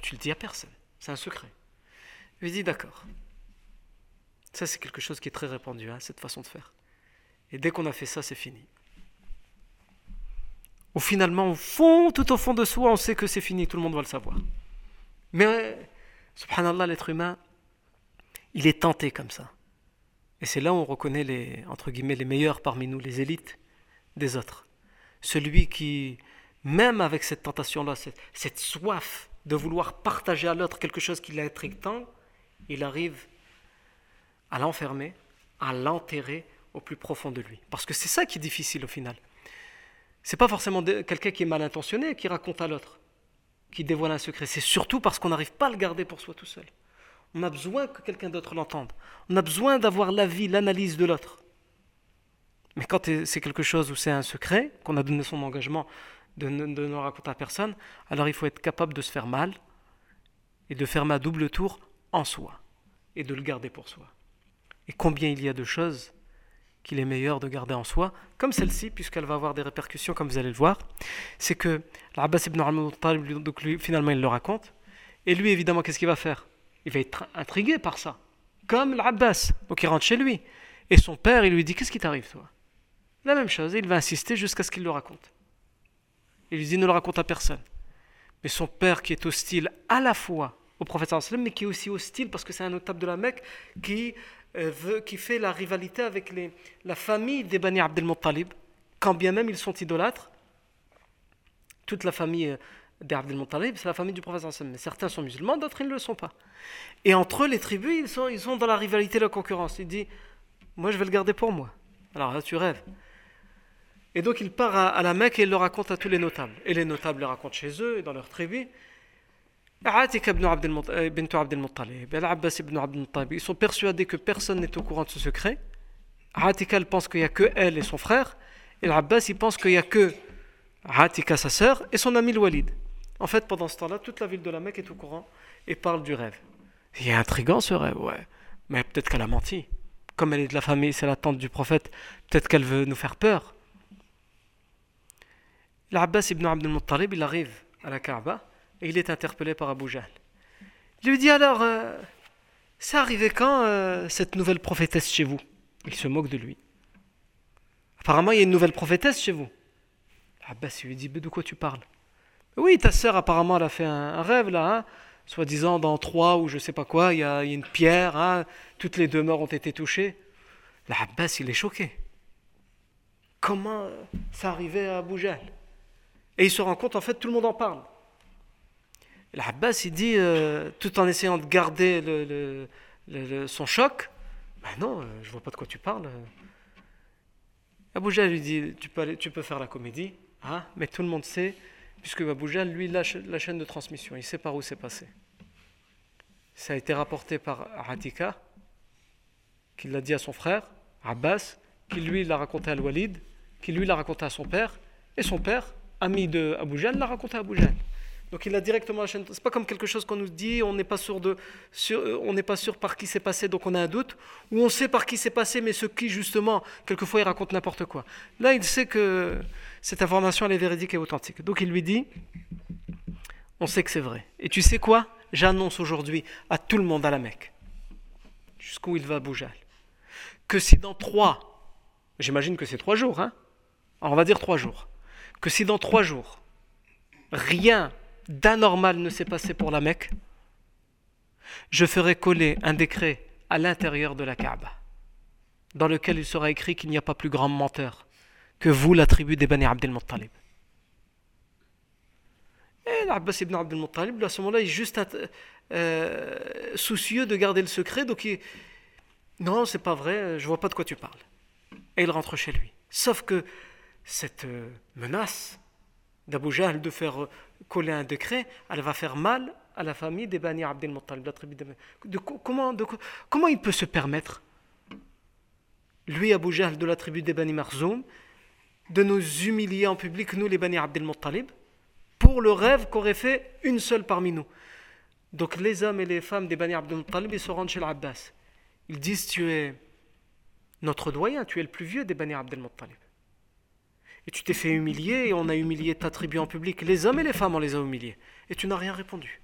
Tu le dis à personne. C'est un secret. Il dit d'accord. Ça, c'est quelque chose qui est très répandu, hein, cette façon de faire. Et dès qu'on a fait ça, c'est fini. Ou finalement, au fond, tout au fond de soi, on sait que c'est fini, tout le monde va le savoir. Mais, subhanallah, l'être humain, il est tenté comme ça. Et c'est là où on reconnaît les, entre guillemets, les meilleurs parmi nous, les élites des autres. Celui qui, même avec cette tentation-là, cette soif de vouloir partager à l'autre quelque chose qui l'intrigue tant, il arrive à l'enfermer, à l'enterrer au plus profond de lui. Parce que c'est ça qui est difficile au final. C'est pas forcément quelqu'un qui est mal intentionné qui raconte à l'autre, qui dévoile un secret. C'est surtout parce qu'on n'arrive pas à le garder pour soi tout seul. On a besoin que quelqu'un d'autre l'entende. On a besoin d'avoir l'avis, l'analyse de l'autre. Mais quand c'est quelque chose où c'est un secret, qu'on a donné son engagement de ne, raconter à personne, alors il faut être capable de se faire mal et de faire ma double tour en soi et de le garder pour soi. Et combien il y a de choses qu'il est meilleur de garder en soi, comme celle-ci, puisqu'elle va avoir des répercussions, comme vous allez le voir, c'est que l'Abbas ibn al donc finalement, il le raconte, et lui, évidemment, qu'est-ce qu'il va faire? Il va être intrigué par ça, comme l'Abbas. Donc il rentre chez lui, et son père, il lui dit Qu'est-ce qui t'arrive, toi? La même chose, et il va insister jusqu'à ce qu'il le raconte. Il lui dit ne le raconte à personne. Mais son père qui est hostile à la fois au prophète mais qui est aussi hostile parce que c'est un notable de la Mecque qui, veut, qui fait la rivalité avec la famille des Bani Abdel Muttalib, quand bien même ils sont idolâtres. Toute la famille euh, des Abdel Muttalib, c'est la famille du prophète mais certains sont musulmans, d'autres ils ne le sont pas. Et entre eux, les tribus, ils sont, dans la rivalité, la concurrence. Il dit, moi je vais le garder pour moi. Alors là, tu rêves. Et donc il part à, la Mecque et il le raconte à tous les notables. Et les notables le racontent chez eux et dans leur tribu. Ils sont persuadés que personne n'est au courant de ce secret. Atika pense qu'il n'y a que elle et son frère. Et l'Abbas il pense qu'il n'y a que Atika sa sœur et son ami Walid. En fait, pendant ce temps-là, toute la ville de la Mecque est au courant et parle du rêve. Il est intrigant ce rêve, ouais. Mais peut-être qu'elle a menti. Comme elle est de la famille, c'est la tante du prophète, peut-être qu'elle veut nous faire peur. L'Abbas ibn Abdel Muttalib, il arrive à la Kaaba et il est interpellé par Abu Jahl. Il lui dit alors, euh, c'est arrivé quand euh, cette nouvelle prophétesse chez vous? Il se moque de lui. Apparemment, il y a une nouvelle prophétesse chez vous. Abbas lui dit, de quoi tu parles? Oui, ta sœur apparemment elle a fait un, rêve là, hein. soi-disant dans trois ou je sais pas quoi, il y a, une pierre, hein. toutes les demeures ont été touchées. L'Abbas, il est choqué. Comment ça arrivait à Abu Et il se rend compte, en fait, tout le monde en parle. L'Abbas, il dit, euh, tout en essayant de garder son choc, ben non, euh, je vois pas de quoi tu parles. Abu lui dit, tu peux, faire la comédie, hein, mais tout le monde sait, puisque Abu lui, lâche la chaîne de transmission, il sait par où c'est passé. Ça a été rapporté par Atika, qui l'a dit à son frère, Abbas, qui lui l'a raconté à Al-Walid, qui lui l'a raconté à son père, et son père, ami de l'a raconté à Abu donc il a directement la chaîne. C'est pas comme quelque chose qu'on nous dit, on n'est pas sûr de, euh, on n'est pas sûr par qui c'est passé, donc on a un doute, ou on sait par qui c'est passé, mais ce qui justement, quelquefois, il raconte n'importe quoi. Là, il sait que cette information elle est véridique et authentique. Donc il lui dit, on sait que c'est vrai. Et tu sais quoi? J'annonce aujourd'hui à tout le monde à la Mecque, jusqu'où il va bouger, que si dans trois, j'imagine que c'est trois jours, hein on va dire trois jours, que si dans trois jours rien d'anormal ne s'est passé pour la Mecque, je ferai coller un décret à l'intérieur de la Kaaba, dans lequel il sera écrit qu'il n'y a pas plus grand menteur que vous, la tribu des Bani Abdel Muttalib. Et l'Abbas ibn Abdel Muttalib, à ce moment-là, il est juste euh, soucieux de garder le secret, donc il non, c'est pas vrai, je vois pas de quoi tu parles. Et il rentre chez lui. Sauf que cette euh, menace d'Abu Jahl de faire coller un décret, elle va faire mal à la famille des Bani Abdel Muttalib, la tribu de, comment, comment il peut se permettre, lui, Abu Jahl de la tribu des Bani Marzoum, de nous humilier en public, nous les Bani Abdel Muttalib, pour le rêve qu'aurait fait une seule parmi nous? Donc les hommes et les femmes des Bani Abdel Muttalib, ils se rendent chez l'Abbas. Ils disent, tu es notre doyen, tu es le plus vieux des Bani Abdel Muttalib. Et tu t'es fait humilier et on a humilié ta tribu en public. Les hommes et les femmes, on les a humiliés. Et tu n'as rien répondu.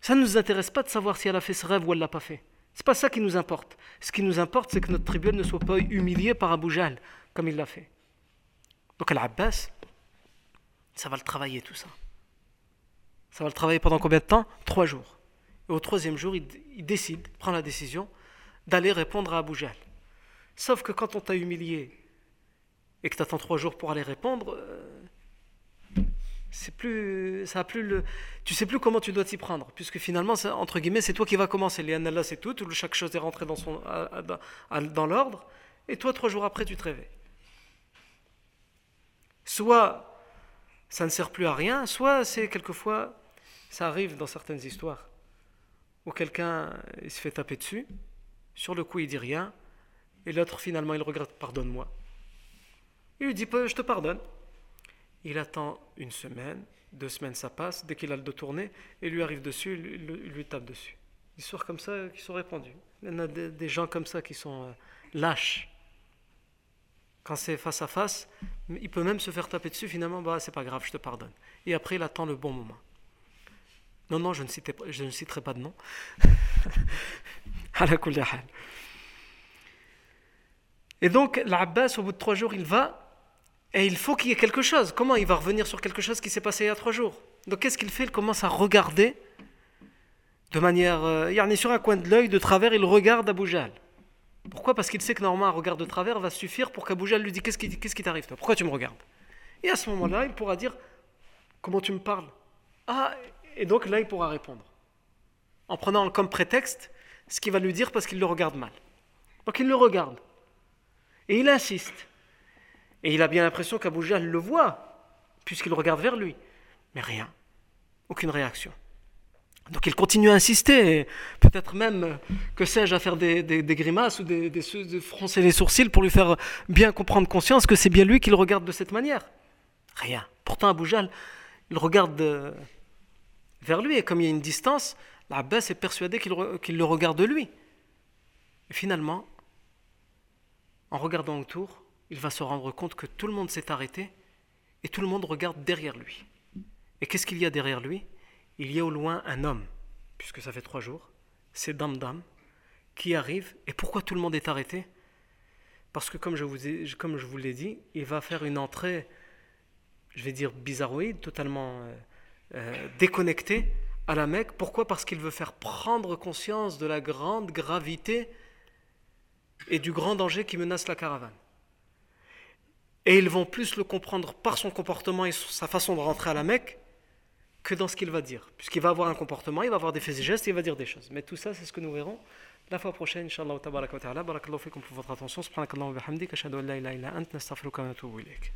Ça ne nous intéresse pas de savoir si elle a fait ce rêve ou elle ne l'a pas fait. C'est pas ça qui nous importe. Ce qui nous importe, c'est que notre tribu ne soit pas humiliée par Abu Jahl, comme il l'a fait. Donc Al-Abbas, ça va le travailler tout ça. Ça va le travailler pendant combien de temps? Trois jours. Et au troisième jour, il, décide, prend la décision d'aller répondre à Abu. Sauf que quand on t'a humilié et que tu attends trois jours pour aller répondre, euh, c'est plus, ça a plus le, tu sais plus comment tu dois t'y prendre, puisque finalement, entre guillemets, c'est toi qui va commencer. Les là, c'est tout, chaque chose est rentrée dans, son, dans l'ordre, et toi, trois jours après, tu te réveilles. Soit ça ne sert plus à rien, soit c'est quelquefois, ça arrive dans certaines histoires, où quelqu'un il se fait taper dessus, sur le coup il dit rien, et l'autre finalement il regrette, pardonne-moi. Il lui dit Je te pardonne. Il attend une semaine, deux semaines ça passe, dès qu'il a le dos tourné, et lui arrive dessus, il, lui tape dessus. Histoires comme ça qui sont répandues. Il y en a des, gens comme ça qui sont euh, lâches. Quand c'est face à face, il peut même se faire taper dessus, finalement, bah, c'est pas grave, je te pardonne. Et après, il attend le bon moment. Non, non, je ne, je ne citerai pas de nom. Et donc, l'Abbas, au bout de trois jours, il va et il faut qu'il y ait quelque chose. Comment il va revenir sur quelque chose qui s'est passé il y a trois jours? Donc qu'est-ce qu'il fait? Il commence à regarder de manière... Euh, il est sur un coin de l'œil, de travers, il regarde Abu Jahl. Pourquoi? Parce qu'il sait que normalement un regard de travers va suffire pour qu'Abu Jahl lui dise Qu'est-ce qui t'arrive Pourquoi tu me regardes? Et à ce moment-là, il pourra dire Comment tu me parles? Ah, et donc là, il pourra répondre. En prenant comme prétexte ce qu'il va lui dire parce qu'il le regarde mal. Donc il le regarde. Et il insiste. Et il a bien l'impression qu'Abu le voit, puisqu'il regarde vers lui. Mais rien. Aucune réaction. Donc il continue à insister, peut-être même, que sais-je, à faire des, grimaces ou des, de froncer les sourcils pour lui faire bien comprendre conscience que c'est bien lui qui le regarde de cette manière. Rien. Pourtant, Abu il regarde euh, vers lui, et comme il y a une distance, l'Abbas est persuadé qu'il le regarde de lui. Et finalement, en regardant autour, il va se rendre compte que tout le monde s'est arrêté et tout le monde regarde derrière lui. Et qu'est-ce qu'il y a derrière lui? Il y a au loin un homme, puisque ça fait trois jours, c'est Damdam, qui arrive. Et pourquoi tout le monde est arrêté? Parce que comme je vous, l'ai dit, il va faire une entrée, je vais dire bizarroïde, totalement euh, euh, déconnectée à la Mecque. Pourquoi? Parce qu'il veut faire prendre conscience de la grande gravité et du grand danger qui menace la caravane. Et ils vont plus le comprendre par son comportement et sa façon de rentrer à la Mecque que dans ce qu'il va dire. Puisqu'il va avoir un comportement, il va avoir des faits et gestes, et il va dire des choses. Mais tout ça, c'est ce que nous verrons la fois prochaine, Inch'Allah. Barakallahu fikum pour votre attention. Subhanakallahu wa bihamdik. Ashhadu an la ilaha illa ant. Nastaghfiruka wa natubu ilayk.